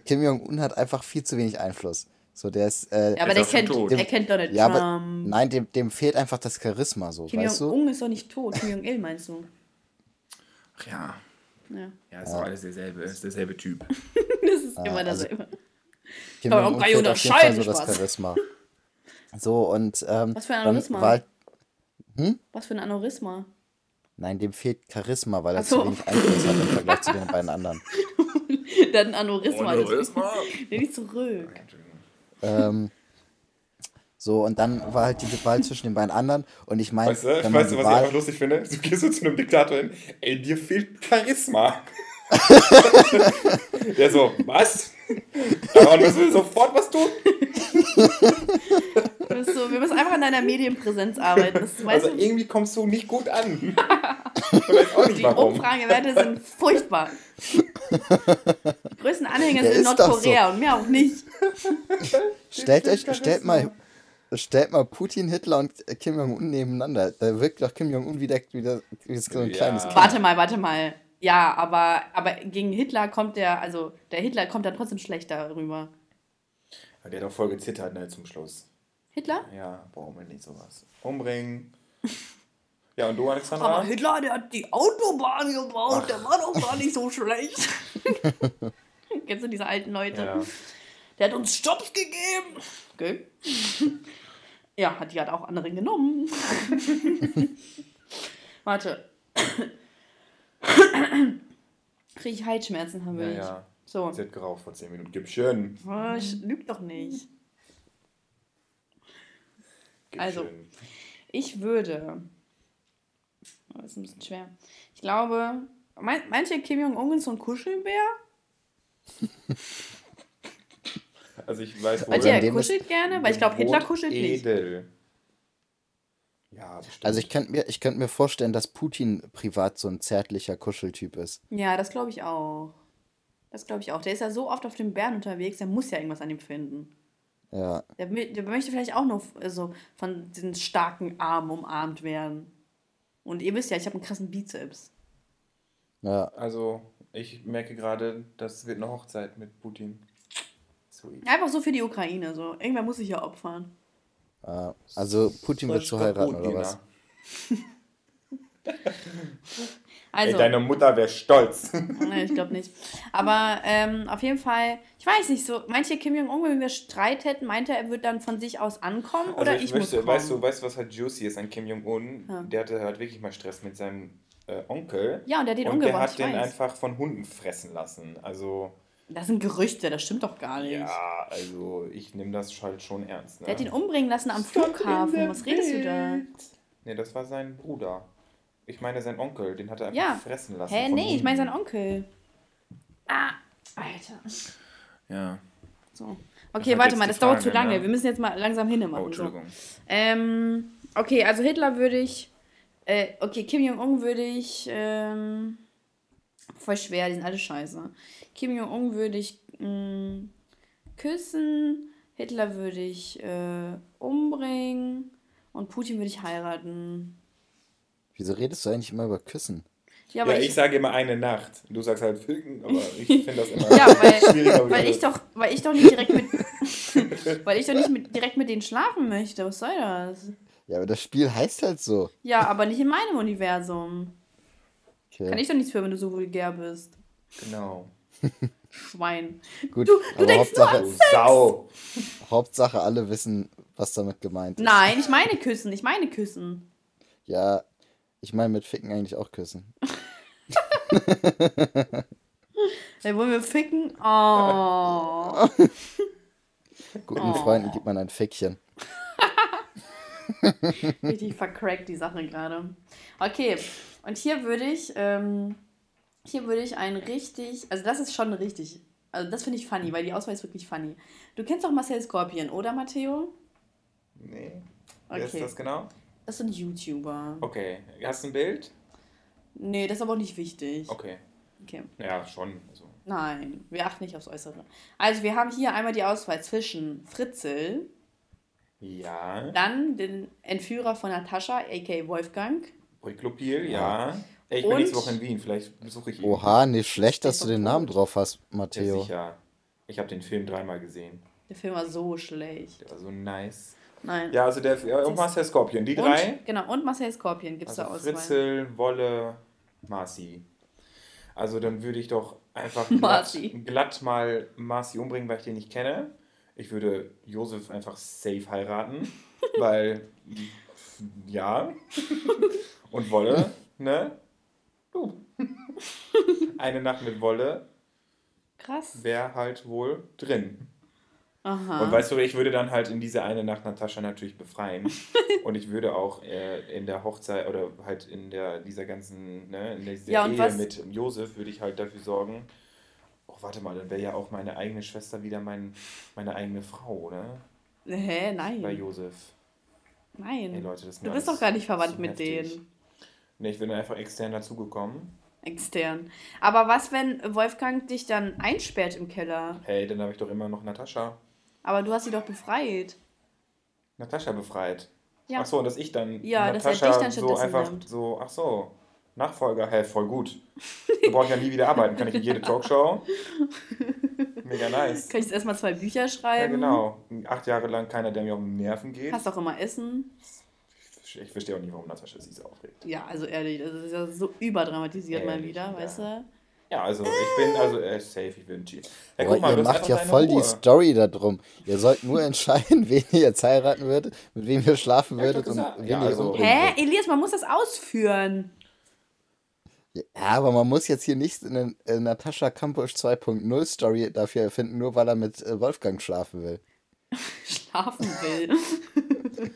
Kim Jong-un hat einfach viel zu wenig Einfluss. So, der ist. Äh, ja, aber der kennt, dem, er kennt Donald ja, Trump. Aber, nein, dem, dem fehlt einfach das Charisma so. Kim Jong-un ist doch nicht tot. Kim Jong-il meinst du? Ach ja. Ja, ja ist doch alles derselbe, ist derselbe Typ. das ist immer also, dasselbe. Kim Aber kann ich unterscheiden, so das Charisma. So, und. Ähm, Was für ein Aneurysma? War, hm? Was für ein Aneurysma? Nein, dem fehlt Charisma, weil er so. zu wenig Einfluss hat im Vergleich zu den beiden anderen. Der hat ein Aneurysma. Aneurysma? Nehme ich zurück. Ähm, so, und dann war halt die Wahl zwischen den beiden anderen. Und ich meine. Weißt du, weißt du was Wahl... ich einfach lustig finde? Du gehst so zu einem Diktator hin, ey, dir fehlt Charisma. Der so, was? Aber müssen wir sofort was tun? so, wir müssen einfach an deiner Medienpräsenz arbeiten. Das, also du? irgendwie kommst du nicht gut an. die warum. Umfragewerte sind furchtbar. Die größten Anhänger sind in Nordkorea so. und mehr auch nicht. Stellt euch, stellt mal, stellt mal Putin, Hitler und Kim Jong-un nebeneinander. Da wirkt doch Kim Jong-un wieder, wieder wie so ein ja. kleines Kind. Warte mal, warte mal. Ja, aber, aber gegen Hitler kommt der, also der Hitler kommt dann trotzdem schlechter rüber. Ja, der hat auch voll gezittert, ne, zum Schluss. Hitler? Ja, brauchen wir nicht sowas. Umbringen. Ja, und du, Alexandra? Aber Hitler, der hat die Autobahn gebaut, Ach. der war doch gar nicht so schlecht. Kennst du diese alten Leute? Ja. Der hat uns Stops gegeben. Okay. ja, hat die hat auch anderen genommen. Warte. Kriege ich Halsschmerzen, haben wir ja, ja. So. Sie hat geraucht vor 10 Minuten. Gib schön. Oh, ich lüge doch nicht. Gib also, schön. ich würde. Oh, das ist ein bisschen schwer. Ich glaube, mein, manche Kim Jong-un ist so ein Kuschelbär. also ich weiß, wo er kuschelt gerne, weil ich glaube, Hitler kuschelt edel. nicht. Ja, bestimmt. Also ich könnte mir, könnt mir vorstellen, dass Putin privat so ein zärtlicher Kuscheltyp ist. Ja, das glaube ich auch. Das glaube ich auch. Der ist ja so oft auf dem Bären unterwegs, der muss ja irgendwas an ihm finden. Ja. Der, der möchte vielleicht auch noch also, von diesen starken Armen umarmt werden. Und ihr wisst ja, ich habe einen krassen Bizeps. Ja. Also, ich merke gerade, das wird eine Hochzeit mit Putin. Sweet. Einfach so für die Ukraine. So. Irgendwer muss sich ja opfern. Uh, also Putin wird zu heiraten, oder was? Also, Ey, deine Mutter wäre stolz. nee, ich glaube nicht. Aber ähm, auf jeden Fall, ich weiß nicht, so manche Kim Jong-un, wenn wir Streit hätten, meinte er, er würde dann von sich aus ankommen also oder ich, ich möchte, muss kommen. Weißt du, weißt, was halt juicy ist an Kim Jong-un? Ja. Der hatte halt wirklich mal Stress mit seinem äh, Onkel. Ja, und der hat den und umgebracht. Der hat den weiß. einfach von Hunden fressen lassen. Also. Das sind Gerüchte, das stimmt doch gar nicht. Ja, also ich nehme das halt schon ernst. Ne? Der hat ihn umbringen lassen am Flughafen. Was redest du da? Nee, das war sein Bruder. Ich meine sein Onkel, den hat er einfach ja. fressen lassen. Hä, nee, ich meine sein Onkel. Ah, Alter. Ja. So. Okay, warte mal, das Frage, dauert zu lange. Ne? Wir müssen jetzt mal langsam hinmachen. Oh, Entschuldigung. So. Ähm, okay, also Hitler würde ich. Äh, okay, Kim Jong-un würde ich. Ähm, voll schwer, die sind alle scheiße. Kim Jong-un würde ich mh, mm, küssen. Hitler würde ich äh, umbringen. Und Putin würde ich heiraten. Wieso redest du eigentlich immer über Küssen? Ja, ja ich, ich, sage immer eine Nacht. Du sagst halt Ficken, aber ich finde das immer ja, weil, schwieriger. Weil ich, doch, weil ich doch nicht direkt mit, weil ich doch nicht mit, direkt mit denen schlafen möchte. Was soll das? Ja, aber das Spiel heißt halt so. Ja, aber nicht in meinem Universum. Okay. Kann ich doch nichts für, wenn du so vulgär bist. Genau. Schwein. Gut, du, du denkst Hauptsache, nur. Sau. Hauptsache, alle wissen, was damit gemeint ist. Nein, ich meine küssen. Ich meine küssen. Ja, ich meine mit Ficken eigentlich auch küssen. Ey, wollen wir ficken? Oh. Guten oh. Freunden gibt man ein Fickchen. Richtig vercrackt die Sache gerade. Okay, und hier würde ich, ähm, hier würde ich ein richtig, also das ist schon richtig, also das finde ich funny, weil die Auswahl ist wirklich funny. Du kennst doch Marcel Scorpion, oder Matteo? Nee. Wer okay. ist das genau? Das sind YouTuber. Okay. Hast du ein Bild? Nee, das ist aber auch nicht wichtig. Okay. Okay. Ja, schon. Also. Nein, wir achten nicht aufs Äußere. Also, wir haben hier einmal die Auswahl zwischen Fritzel. Ja. Dann den Entführer von Natascha, a.k.a. Wolfgang. Priklopil, ja. Ey, ich bin nächste Woche in Wien, vielleicht besuche ich ihn. Oha, nicht schlecht, dass du den Namen drauf hast, Matteo. Ja, sicher. Ich habe den Film dreimal gesehen. Der Film war so schlecht. Der war so nice. Nein. Ja, also der ja, und Marcel Scorpion, die und, drei. Genau, und Marcel Scorpion gibt es also da aus. Fritzel, Wolle, Marci. Also dann würde ich doch einfach glatt, glatt mal Marci umbringen, weil ich den nicht kenne. Ich würde Josef einfach safe heiraten, weil ja. Und Wolle, ne? Du. Eine Nacht mit Wolle. Krass. Wäre halt wohl drin. Aha. Und weißt du, ich würde dann halt in diese eine Nacht Natascha natürlich befreien. und ich würde auch äh, in der Hochzeit oder halt in der dieser ganzen, ne, in dieser ja, Ehe was? mit Josef würde ich halt dafür sorgen. Oh, warte mal, dann wäre ja auch meine eigene Schwester wieder mein, meine eigene Frau, oder? Hä, nein. Bei Josef. Nein. Hey, Leute, das du bist doch gar nicht verwandt mit denen. Ne, ich bin einfach extern dazugekommen. Extern. Aber was, wenn Wolfgang dich dann einsperrt im Keller? Hey, dann habe ich doch immer noch Natascha. Aber du hast sie doch befreit. Natascha befreit. Ja. Ach so, und dass ich dann ja, Natascha dass er dich dann so einfach nimmt. so, ach so, Nachfolger, hey, voll gut. Du brauchst ja nie wieder arbeiten, kann ich in jede Talkshow. Mega nice. Kann ich erstmal zwei Bücher schreiben? Ja, genau. Acht Jahre lang keiner, der mir um Nerven geht. Hast auch immer Essen. Ich verstehe auch nie, warum Natascha sich so aufregt. Ja, also ehrlich, das ist ja so überdramatisiert ehrlich, mal wieder, ja. weißt du? Ja, also ich bin also äh, safe, ich bin G. Ja, guck mal, ihr macht ja voll Ruhe. die Story da drum. Ihr sollt nur entscheiden, wen ihr jetzt heiraten würdet, mit wem ihr schlafen ja, würdet und wen ja, also. ihr Hä? Elias, man muss das ausführen. Ja, aber man muss jetzt hier nicht eine äh, Natascha Kampusch 2.0 Story dafür erfinden, nur weil er mit äh, Wolfgang schlafen will. schlafen will.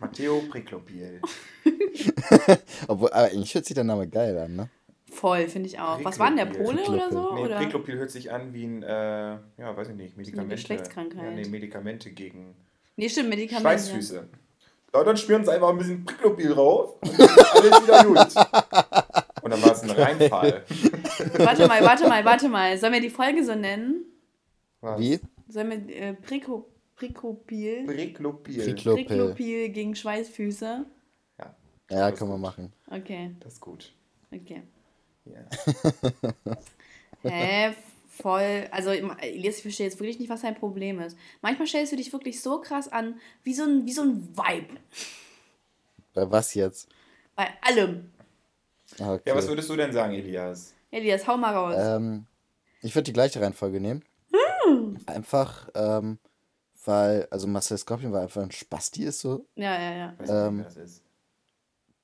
Matteo Priklopiel. Obwohl, aber eigentlich hört sich der Name geil an, ne? Voll, finde ich auch. Was war denn der Pole oder so? Nee, Priklopil hört sich an wie ein, äh, ja, weiß ich nicht, Medikamente. Eine Geschlechtskrankheit. Ja, nee, Medikamente gegen nee, stimmt, Medikamente. Schweißfüße. Ja, dann spüren sie einfach ein bisschen Priklopil drauf und dann ist alles wieder gut. Und dann war es ein Reinfall. warte mal, warte mal, warte mal. Sollen wir die Folge so nennen? Was? Wie? Sollen wir äh, Priko, Priklopil? Priklopil. Priklopil. Priklopil gegen Schweißfüße? Ja. Ja, können wir machen. Okay. Das ist gut. Okay. Ja. Hä? Voll. Also, Elias, ich verstehe jetzt wirklich nicht, was dein Problem ist. Manchmal stellst du dich wirklich so krass an, wie so ein, wie so ein Vibe. Bei was jetzt? Bei allem. Okay. Ja, was würdest du denn sagen, Elias? Elias, hau mal raus. Ähm, ich würde die gleiche Reihenfolge nehmen. Hm. Einfach, ähm, weil, also Marcel Scorpion war einfach ein Spasti ist so. Ja, ja, ja. Ähm, das ist.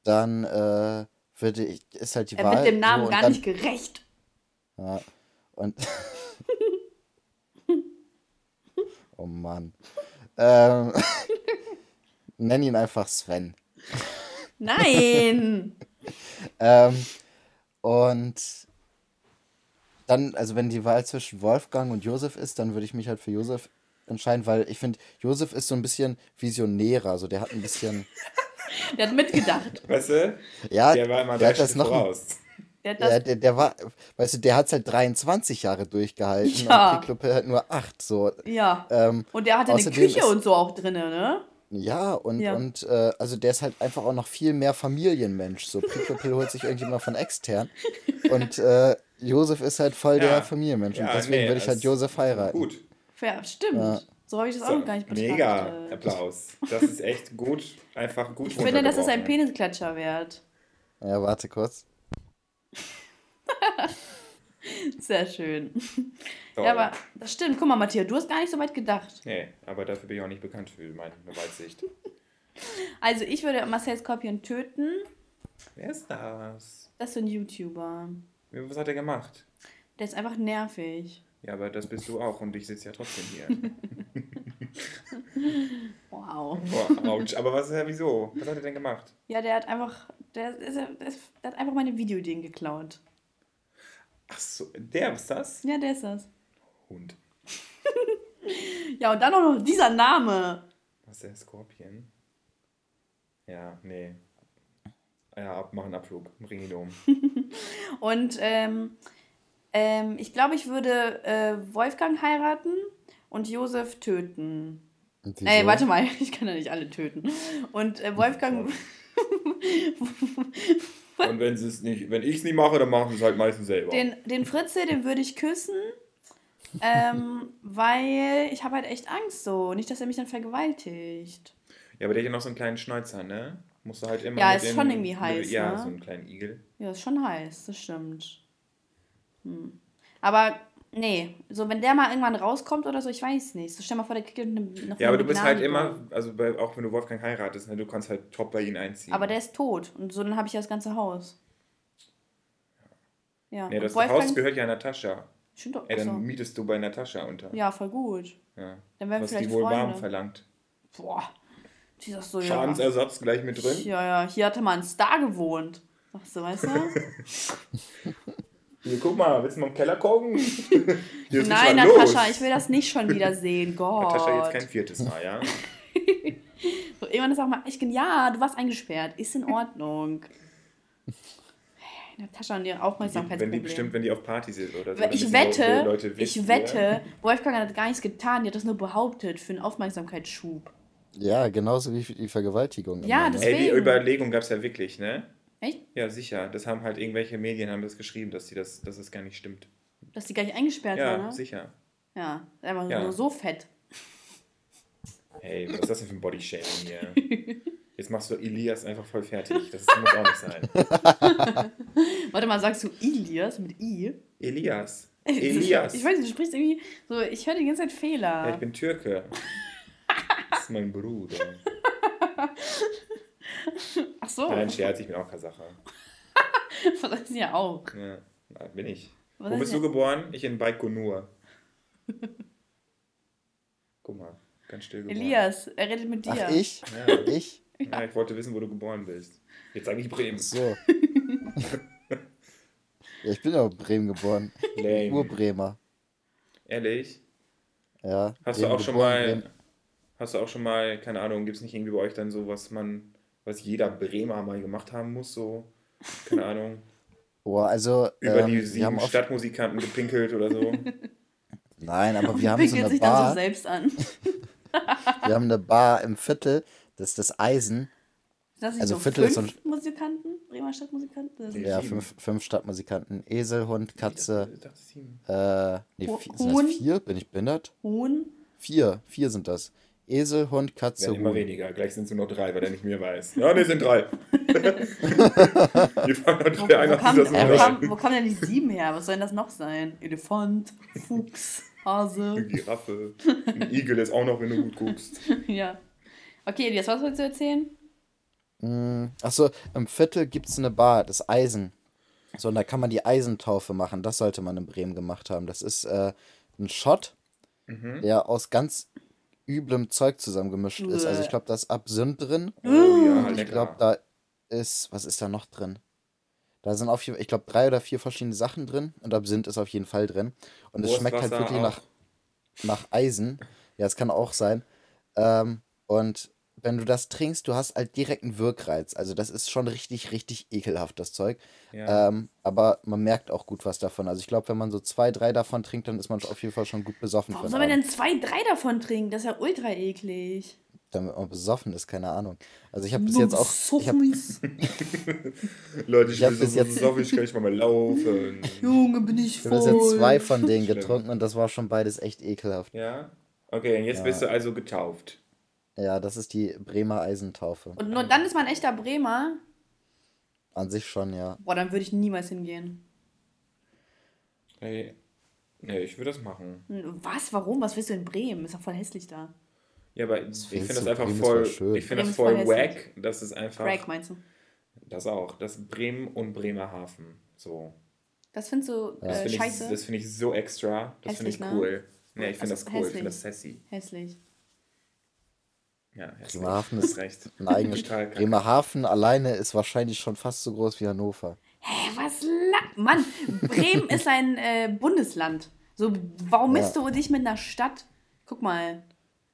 Dann äh, würde ich, ist halt die er Wahl. Er wird dem Namen so, gar dann, nicht gerecht. Ja, und. oh Mann. Ähm, nenn ihn einfach Sven. Nein! ähm, und dann, also wenn die Wahl zwischen Wolfgang und Josef ist, dann würde ich mich halt für Josef entscheiden, weil ich finde, Josef ist so ein bisschen visionärer, also der hat ein bisschen. der hat mitgedacht. Weißt du? Ja, der war immer der hat das noch. Voraus. Der, ja, der, der war, weißt du, der hat es halt 23 Jahre durchgehalten ja. und Piccolo halt nur 8. So. Ja. Ähm, und der hatte eine Küche und so auch drin, ne? Ja, und, ja. und äh, also der ist halt einfach auch noch viel mehr Familienmensch. So, Pricklepil holt sich irgendjemand von extern. Und äh, Josef ist halt voll ja. der Familienmensch. Ja, und deswegen nee, würde ich halt Josef heiraten. Gut. Ja, stimmt. So habe ich das so, auch noch gar nicht betrachtet. Mega Applaus. Das ist echt gut. Einfach gut. Ich finde, das ist ein Penisklatscher wert. Ja, warte kurz. Sehr schön. Toll. Ja, aber das stimmt. Guck mal, Matthias, du hast gar nicht so weit gedacht. Nee, aber dafür bin ich auch nicht bekannt für meine Weitsicht. Also, ich würde Marcel Scorpion töten. Wer ist das? Das ist so ein YouTuber. Was hat er gemacht? Der ist einfach nervig. Ja, aber das bist du auch und ich sitze ja trotzdem hier. wow. Boah, Aber was, ja, wieso? Was hat er denn gemacht? Ja, der hat einfach, der, ist, der, der hat einfach meine Videoideen geklaut. Ach so, der ist das? Ja, der ist das. Hund. ja, und dann auch noch dieser Name. Was ist der Skorpion? Ja, nee. Ja, ab, machen Abflug. Bring ihn um. und ähm, ähm, ich glaube, ich würde äh, Wolfgang heiraten und Josef töten. Ey, warte mal, ich kann ja nicht alle töten. Und äh, Wolfgang. Und wenn es nicht, wenn ich es nicht mache, dann machen sie es halt meistens selber. Den, den Fritze, den würde ich küssen. Ähm, weil ich habe halt echt Angst so. Nicht, dass er mich dann vergewaltigt. Ja, aber der hat ja noch so einen kleinen Schnäuzer, ne? Musst du halt immer. Ja, ist den, schon irgendwie heiß. Ja, ne? so einen kleinen Igel. Ja, ist schon heiß, das stimmt. Hm. Aber Nee, so wenn der mal irgendwann rauskommt oder so, ich weiß nicht. So stell mal vor, der kriegt eine, noch Ja, aber du bist halt immer, also bei, auch wenn du Wolfgang heiratest, ne, du kannst halt top bei ihm einziehen. Aber der ist tot und so dann habe ich ja das ganze Haus. Ja. Nee, das Wolfgang, Haus gehört ja Natascha. Stimmt doch. Ey, dann so. mietest du bei Natascha unter. Ja, voll gut. Ja. Dann wären Was vielleicht die wohl Freunde. warm verlangt. Boah. Die ist so, Schadensersatz ja. gleich mit drin. Ja, ja, hier hatte mal ein Star gewohnt. Sagst du, weißt du? Hier, guck mal, willst du mal im Keller gucken? Nein, Natascha, los. ich will das nicht schon wieder sehen. Gott. Natascha, jetzt kein viertes Mal, ja? so, irgendwann ist auch mal, ich bin, ja, du warst eingesperrt, ist in Ordnung. Natascha und ihre Aufmerksamkeit. Wenn die bestimmt, wenn die auf Party sind oder so. Ich wette, Leute wissen, ich wette, Wolfgang hat gar nichts getan, die hat das nur behauptet für einen Aufmerksamkeitsschub. Ja, genauso wie für die Vergewaltigung. Ja, deswegen. Ey, die Überlegung gab es ja wirklich, ne? Echt? Ja, sicher. Das haben halt irgendwelche Medien haben das geschrieben, dass, die das, dass das gar nicht stimmt. Dass die gar nicht eingesperrt ja, war, ne? sicher. Ja, einfach ja. nur so fett. Hey, was ist das denn für ein Bodyshaming hier? Jetzt machst du Elias einfach voll fertig. Das muss auch nicht sein. Warte mal, sagst du Elias mit I? Elias. Elias. Ich weiß nicht, du sprichst irgendwie so, ich höre die ganze Zeit Fehler. Ja, ich bin Türke. Das ist mein Bruder. Ach so. Nein, Scherz, ich bin auch Kasacher. das ist ja auch. Ja, bin ich. Was Wo bist du geboren? Ich in Baikonur. Guck mal, ganz still geboren. Elias, er redet mit dir. Ach, ich? Ja. Ich? Ja, ich wollte wissen, wo du geboren bist. Jetzt sage ich Bremen. So. ja, ich bin auch in Bremen geboren. Lame. Urbremer. Ehrlich? Ja. Hast du auch schon mal, Bremen. hast du auch schon mal, keine Ahnung, gibt es nicht irgendwie bei euch dann so, was man was jeder Bremer mal gemacht haben muss, so, keine Ahnung. Boah, also. Über ähm, die sieben Stadtmusikanten gepinkelt oder so. Nein, aber wir haben so eine sich Bar. Dann so selbst an. wir haben eine Bar im Viertel, das ist das Eisen. Das also so Viertel fünf ist so Musikanten, Bremer Stadtmusikanten? Ja, fünf, fünf Stadtmusikanten. Esel, Hund, Katze. Ich dachte, äh, nee, vier, sind das vier? Bin ich behindert? Huhn? Vier, vier sind das. Esel, Hund, Katze, Werden immer weniger. Gleich sind es nur noch drei, weil er nicht mehr weiß. Ja, ne, sind drei. die fangen natürlich wo, wo, kam, wo, kam, wo kam denn die sieben her? Was soll denn das noch sein? Elefant, Fuchs, Hase. Eine Giraffe. Ein Igel ist auch noch, wenn du gut guckst. ja. Okay, Elias, was wolltest du erzählen? Mm, achso, im Viertel gibt es eine Bar, das Eisen. So, und da kann man die Eisentaufe machen. Das sollte man in Bremen gemacht haben. Das ist äh, ein Shot, mhm. der aus ganz üblem Zeug zusammengemischt ist. Also ich glaube, da ist Absinth drin. Oh, ja, ich glaube, da ist, was ist da noch drin? Da sind auf jeden ich glaube, drei oder vier verschiedene Sachen drin und Absinth ist auf jeden Fall drin. Und es schmeckt halt wirklich nach, nach Eisen. Ja, es kann auch sein. Ähm, und wenn du das trinkst, du hast halt direkt einen Wirkreiz. Also das ist schon richtig, richtig ekelhaft, das Zeug. Ja. Ähm, aber man merkt auch gut was davon. Also ich glaube, wenn man so zwei, drei davon trinkt, dann ist man auf jeden Fall schon gut besoffen. Warum soll man denn zwei, drei davon trinken? Das ist ja ultra eklig. Damit man besoffen ist, keine Ahnung. Also ich habe bis jetzt auch... Ich hab, Leute, ich, ich bin so jetzt, besoffen, ich kann nicht mal mehr laufen. Junge, bin ich voll. Ich habe bis jetzt zwei von denen getrunken und das war schon beides echt ekelhaft. Ja? Okay, und jetzt ja. bist du also getauft. Ja, das ist die Bremer Eisentaufe. Und nur dann ist man echter Bremer? An sich schon, ja. Boah, dann würde ich niemals hingehen. Hey, nee, ich würde das machen. Was? Warum? Was willst du in Bremen? Ist doch voll hässlich da. Ja, aber ich finde das einfach voll, ich finde das voll, voll wack, dass es einfach... Wack meinst du? Das auch, das Bremen und Bremerhaven, so. Das findest du ja. äh, scheiße? Ich, das finde ich so extra, das finde ich cool. Ne? Nee, ich finde also das cool, hässlich. ich finde das sassy. Hässlich. Ja, Bremerhaven ist recht. Ein eigenes Bremerhaven alleine ist wahrscheinlich schon fast so groß wie Hannover. Hä, was? La Mann, Bremen ist ein äh, Bundesland. So, warum misst ja. du dich mit einer Stadt? Guck mal.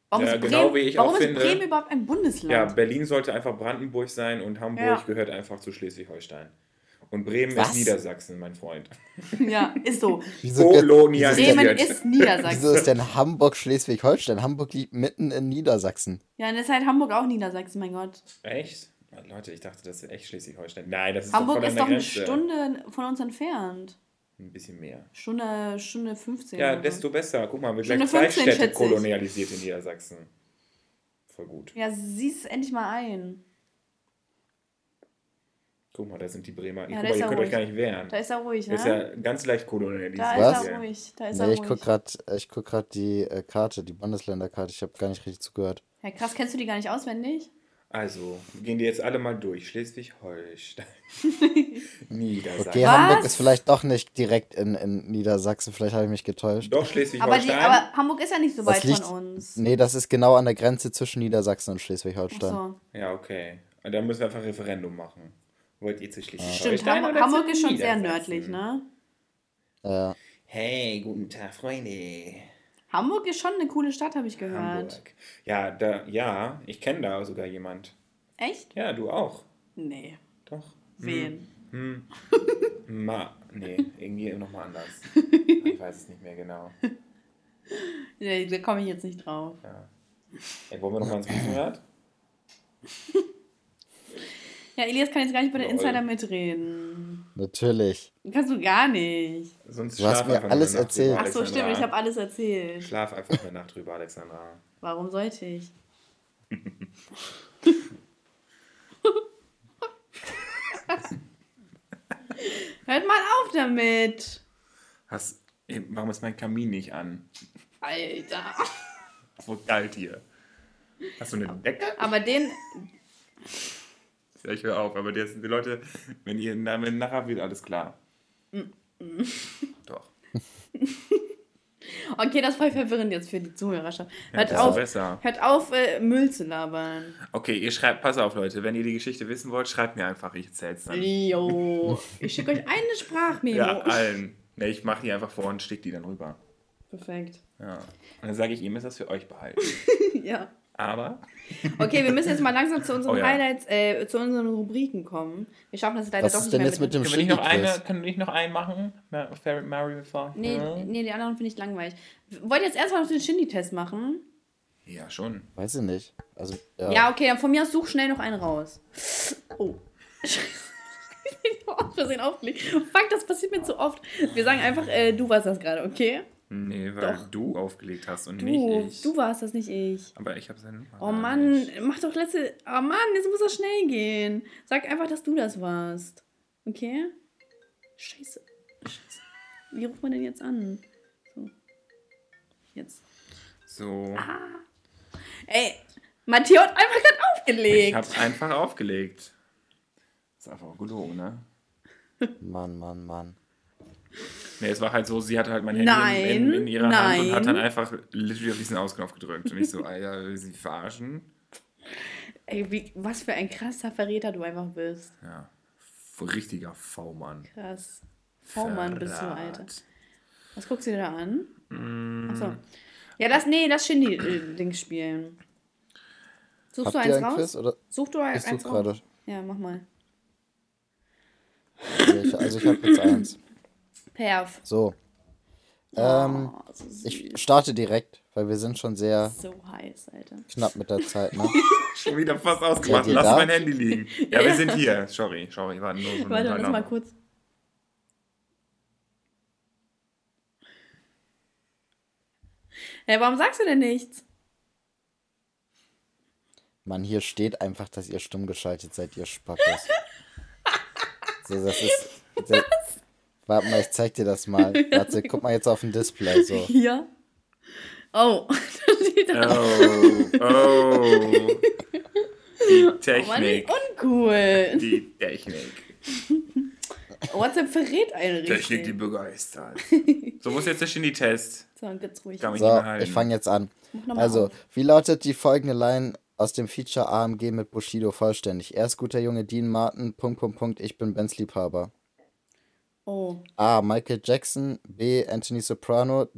Warum, ja, ist, genau Bremen, genau warum ist finde, Bremen überhaupt ein Bundesland? Ja, Berlin sollte einfach Brandenburg sein und Hamburg ja. gehört einfach zu Schleswig-Holstein. Und Bremen Was? ist Niedersachsen, mein Freund. Ja, ist so. Wieso Kolonialisiert. Bremen ist Niedersachsen. Wieso ist denn Hamburg Schleswig-Holstein? Hamburg liegt mitten in Niedersachsen. Ja, und ist halt Hamburg auch Niedersachsen, mein Gott. Echt? Leute, ich dachte, das ist echt Schleswig-Holstein. Nein, das ist Hamburg doch ist doch eine Stunde von uns entfernt. Ein bisschen mehr. Stunde, Stunde 15. Ja, desto besser. Guck mal, wir gleich zwei Städte kolonialisiert in Niedersachsen. Voll gut. Ja, sieh's endlich mal ein. Guck mal, da sind die Bremer. Ja, guck mal, ihr könnt ruhig. euch gar nicht wehren. Da ist er ruhig, ne? Das ist ja ganz leicht kolonialisiert. Da Was? ist er ruhig. Da ist nee, er ruhig. ich guck grad, ich guck gerade die äh, Karte, die Bundesländerkarte. Ich habe gar nicht richtig zugehört. Ja, krass, kennst du die gar nicht auswendig? Also, gehen die jetzt alle mal durch. Schleswig-Holstein. Niedersachsen. Okay, Was? Hamburg ist vielleicht doch nicht direkt in, in Niedersachsen. Vielleicht habe ich mich getäuscht. Doch, Schleswig-Holstein. Aber, aber, Hamburg ist ja nicht so weit liegt, von uns. Nee, das ist genau an der Grenze zwischen Niedersachsen und Schleswig-Holstein. So. Ja, okay. Und dann müssen wir einfach ein Referendum machen. Wollt ihr zu Schleswig-Holstein? Stimmt, Hamburg, Hamburg ist schon sehr nördlich, ne? Ja. Hey, guten Tag, Freunde. Hamburg ist schon eine coole Stadt, habe ich gehört. Hamburg. Ja, da, ja, ich kenne da sogar jemand. Echt? Ja, du auch. Nee. Doch. Wen? Hm. hm. Ma, nee, irgendwie nochmal anders. ich weiß es nicht mehr genau. Nee, da komme ich jetzt nicht drauf. Ja. Ey, wollen wir nochmal ins Busenrad? Ja, Elias kann jetzt gar nicht bei der Insider mitreden. Natürlich. Kannst du gar nicht. Sonst du hast mir alles erzählt. Ach so, stimmt, ich habe alles erzählt. Schlaf einfach eine Nacht drüber, Alexandra. Warum sollte ich? Hört mal auf damit. Hast, warum ist mein Kamin nicht an? Alter. So kalt hier. Hast du eine Decke? Aber den, ja, ich höre auf, aber die, die Leute, wenn ihr wenn nachher wird, alles klar. Doch. Okay, das voll verwirrend jetzt für die Zuhörerschaft. Hört ja, auf, besser. hört auf äh, Müll zu labern. Okay, ihr schreibt, pass auf, Leute, wenn ihr die Geschichte wissen wollt, schreibt mir einfach, ich erzähl's dann. Jo, ich schicke euch eine Sprachmemo. Ja, allen. Ne, ich mache die einfach vor und schicke die dann rüber. Perfekt. Ja. Und dann sage ich, ihr müsst das für euch behalten. ja. Aber. Okay, wir müssen jetzt mal langsam zu unseren oh, ja. Highlights, äh, zu unseren Rubriken kommen. Wir schaffen das leider Was doch nicht. Was ist denn jetzt mit dem Können wir nicht noch eine, können wir nicht noch einen machen? Favorite Mario bevor? Nee, hm? nee, die anderen finde ich langweilig. Wollt ihr jetzt erstmal noch den Shindy-Test machen? Ja, schon. Weiß ich nicht. Also, ja. ja, okay, dann von mir aus such schnell noch einen raus. Oh. aus Versehen aufgelegt. Fuck, das passiert mir zu oft. Wir sagen einfach, äh, du warst das gerade, okay? Nee, weil doch. du aufgelegt hast und du, nicht ich. Du warst das, nicht ich. Aber ich habe seine Nummer. Oh Mann, nicht. mach doch letzte. Oh Mann, jetzt muss das schnell gehen. Sag einfach, dass du das warst. Okay? Scheiße. Scheiße. Wie ruft man denn jetzt an? So. Jetzt. So. Ah. Ey, Matteo hat einfach gerade aufgelegt. Ich habe einfach aufgelegt. Ist einfach gelogen, ne? Mann, Mann, Mann. Nee, es war halt so, sie hatte halt mein Handy nein, in, in, in, ihrer nein. Hand und hat dann einfach literally auf diesen Ausknopf gedrückt. Und ich so, Alter, will sie verarschen? Ey, wie, was für ein krasser Verräter du einfach bist. Ja, richtiger V-Mann. Krass. V-Mann bist du, Alter. Was guckst du dir da an? Mm. Achso. Ja, das, nee, das Shindy-Ding spielen. Suchst Habt du eins raus? Quiz, oder? Such du eins raus. Grade. Ja, mach mal. Also ich habe jetzt eins. Perf. So. Ähm, oh, so ich starte direkt, weil wir sind schon sehr so heiß, Alter. knapp mit der Zeit, ne? schon wieder fast ausgemacht. Lass da? mein Handy liegen. Ja, ja, wir sind hier. Sorry, sorry, warte nur so Warte, lass mal kurz. Hey, warum sagst du denn nichts? Mann, hier steht einfach, dass ihr stumm geschaltet seid, ihr Spackos. so, das ist. Das, warte mal, ich zeig dir das mal. Warte, guck mal jetzt auf dem Display so. Ja. Oh. oh, oh. Die Technik. Oh Mann, uncool. Die Technik. WhatsApp verrät einen richtig. Technik, die begeistert. So, muss jetzt der Shindy-Test? So, jetzt ruhig. So, ich fange jetzt an. Also, wie lautet die folgende Line aus dem Feature AMG mit Bushido vollständig? Er ist guter Junge, Dean Martin, Punkt, Punkt, Punkt, ich bin Benz Liebhaber. Oh. A. Michael Jackson, B. Anthony Soprano,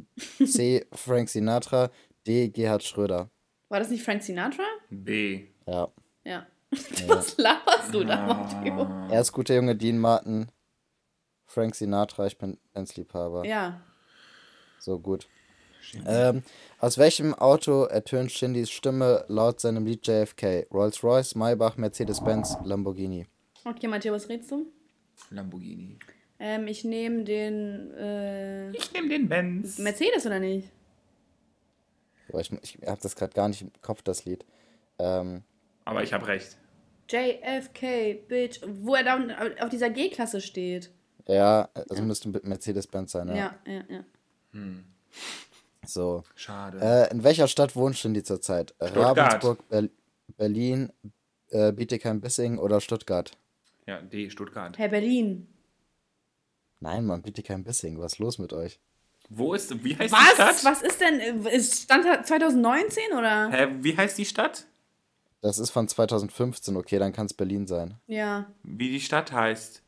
C. Frank Sinatra, D. Gerhard Schröder. War das nicht Frank Sinatra? B. Ja. Ja. Was laberst du da, Matteo? Er ist guter Junge, Dean Martin, Frank Sinatra, ich bin Benz Liebhaber. Ja. So gut. Ähm, aus welchem Auto ertönt Shindys Stimme laut seinem Lied JFK? Rolls-Royce, Maybach, Mercedes-Benz, Lamborghini. Okay, Matthias, was redest du? Lamborghini. Ähm, ich nehme den. Äh, ich nehme den Benz. Mercedes oder nicht? Boah, ich ich habe das gerade gar nicht im Kopf, das Lied. Ähm, Aber ich habe recht. JFK, Bitch. Wo er da auf dieser G-Klasse steht. Ja, also ja. müsste Mercedes-Benz sein, ja. Ja, ja, ja. Hm. So. Schade. Äh, in welcher Stadt wohnt Shindy zurzeit? Ravensburg, Ber Berlin, äh, Bietigheim-Bissing oder Stuttgart? Ja, D, Stuttgart. Herr Berlin. Nein, Mann, Bietigheim-Bissing. Was ist los mit euch? Wo ist, wie heißt Was? die Stadt? Was ist denn, ist Stand 2019 oder? Hä, wie heißt die Stadt? Das ist von 2015, okay, dann kann es Berlin sein. Ja. Wie die Stadt heißt?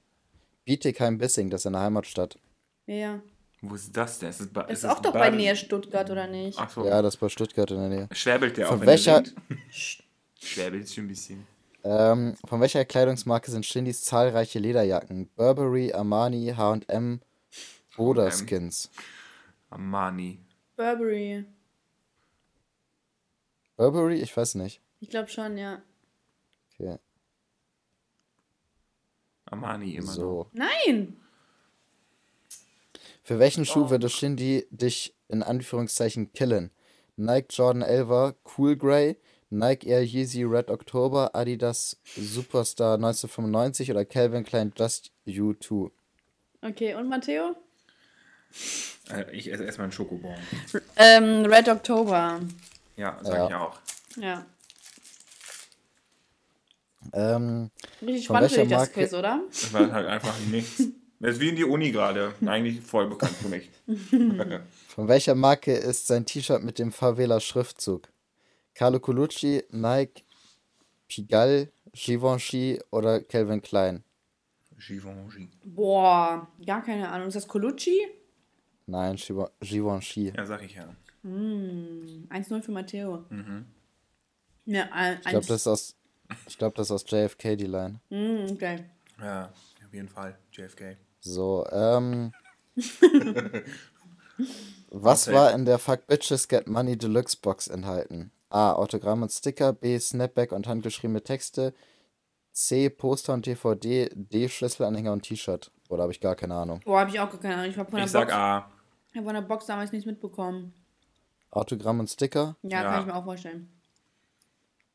Bietigheim-Bissing, das ist eine Heimatstadt. Ja. Wo ist das denn? Ist, es ist, ist auch doch bei Nähe Stuttgart, oder nicht? Ach so. Ja, das ist bei Stuttgart in der Nähe. Schwäbelt der von auch, welcher... Schwäbelt schon ein bisschen. Ähm, von welcher Kleidungsmarke sind Shindys zahlreiche Lederjacken? Burberry, Armani, H&M oder Skins? Armani. Burberry. Burberry? Ich weiß nicht. Ich glaube schon, ja. Okay. Armani immer so. noch. Nein! Für welchen Schuh oh. würde Shindy dich in Anführungszeichen killen? Nike Jordan 11 Cool Grey, Nike Air Yeezy Red October, Adidas Superstar 1995 oder Calvin Klein Just You 2? Okay, und Matteo? Äh, ich esse erstmal einen Schokobon. Ähm, Red October. Ja, sag ja. ich auch. Ja. Ähm, Richtig spannend für dich das Quiz, oder? Das war halt einfach nichts. Das ist wie in die Uni gerade. Eigentlich voll bekannt für mich. Von welcher Marke ist sein T-Shirt mit dem Favela Schriftzug? Carlo Colucci, Nike, Pigalle, Givenchy oder Calvin Klein? Givenchy. Boah, gar keine Ahnung. Ist das Colucci? Nein, Givenchy. Ja, sag ich ja. Mm, 1-0 für Matteo. Mhm. Ja, ein, ich glaube, das, ist aus, glaub, das ist aus JFK die Line. Mm, okay. Ja, auf jeden Fall. JFK. So, ähm. was war in der Fuck Bitches Get Money Deluxe Box enthalten? A. Autogramm und Sticker. B. Snapback und handgeschriebene Texte. C. Poster und DVD. D. Schlüsselanhänger und T-Shirt. Oder habe ich gar keine Ahnung? Boah, habe ich auch gar keine Ahnung. Ich, ich sag A. Ich habe von der Box damals nichts mitbekommen. Autogramm und Sticker? Ja, ja. kann ich mir auch vorstellen.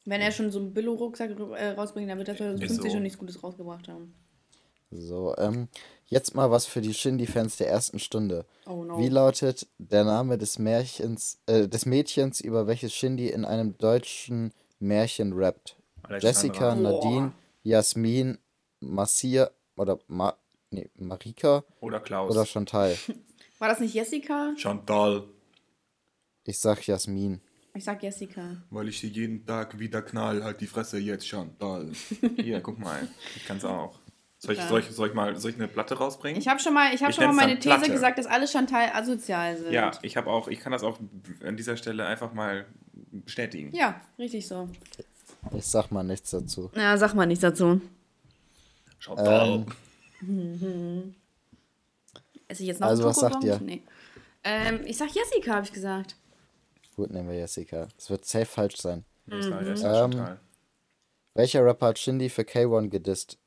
Wenn er schon so einen Billo-Rucksack äh, rausbringt, dann wird er 2050 so. schon nichts Gutes rausgebracht haben. So, ähm, jetzt mal was für die Shindy-Fans der ersten Stunde. Oh no. Wie lautet der Name des Märchens, äh, des Mädchens, über welches Shindy in einem deutschen Märchen rappt? Alexandra. Jessica, Nadine, Jasmin, Marcia oder Ma nee, Marika oder Klaus oder Chantal. War das nicht Jessica? Chantal. Ich sag Jasmin. Ich sag Jessica. Weil ich sie jeden Tag wieder knall, halt die Fresse jetzt Chantal. Hier, guck mal, ich kann's auch. Soll ich, soll, ich, soll ich mal soll ich eine Platte rausbringen? Ich habe schon mal, ich hab ich schon mal meine These Platte. gesagt, dass alle Chantal asozial sind. Ja, ich habe auch, ich kann das auch an dieser Stelle einfach mal bestätigen. Ja, richtig so. Ich sag mal nichts dazu. Ja, sag mal nichts dazu. Chantal. Ähm. Esse ich jetzt noch Also was sagt ihr? Nee. Ähm, ich sag Jessica, habe ich gesagt. Gut, nehmen wir Jessica. Es wird safe falsch sein. Mhm. ähm, welcher Rapper hat Shindy für K1 gedisst?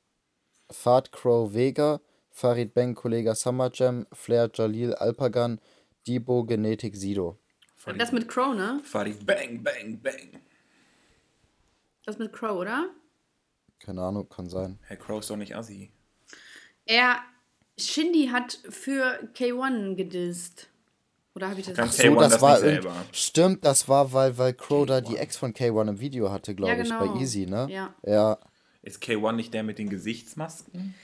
Fat Crow Vega, Farid Bang Kollega Summer Jam, Flair Jalil Alpagan, Debo Genetik Sido. Farid, das mit Crow, ne? Farid Bang Bang Bang. Das mit Crow, oder? Keine Ahnung, kann sein. Herr Crow ist doch nicht Assi. Er, Shindy hat für K1 gedisst. Oder habe ich das? Ach so, das, das war selber. Stimmt, das war, weil, weil Crow da die Ex von K1 im Video hatte, glaube ja, genau. ich, bei genau. Easy, ne? Ja. ja. Ist K1 nicht der mit den Gesichtsmasken?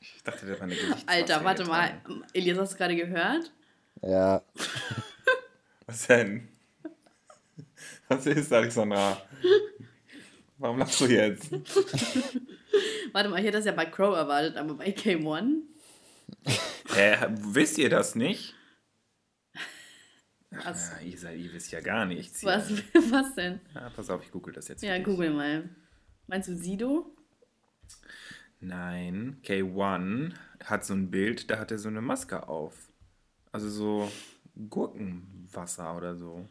ich dachte, der war eine Gesichtsmaske. Alter, warte mal. Elias, hast du gerade gehört? Ja. Was denn? Was ist, Alexandra? Warum lachst du jetzt? warte mal, ich hätte das ja bei Crow erwartet, aber bei K1? Hä, wisst ihr das nicht? Was? Ja, ihr, seid, ihr wisst ja gar nichts. Was, was denn? Ja, pass auf, ich google das jetzt. Ja, google mal. Meinst du Sido? Nein, K1 hat so ein Bild, da hat er so eine Maske auf. Also so Gurkenwasser oder so.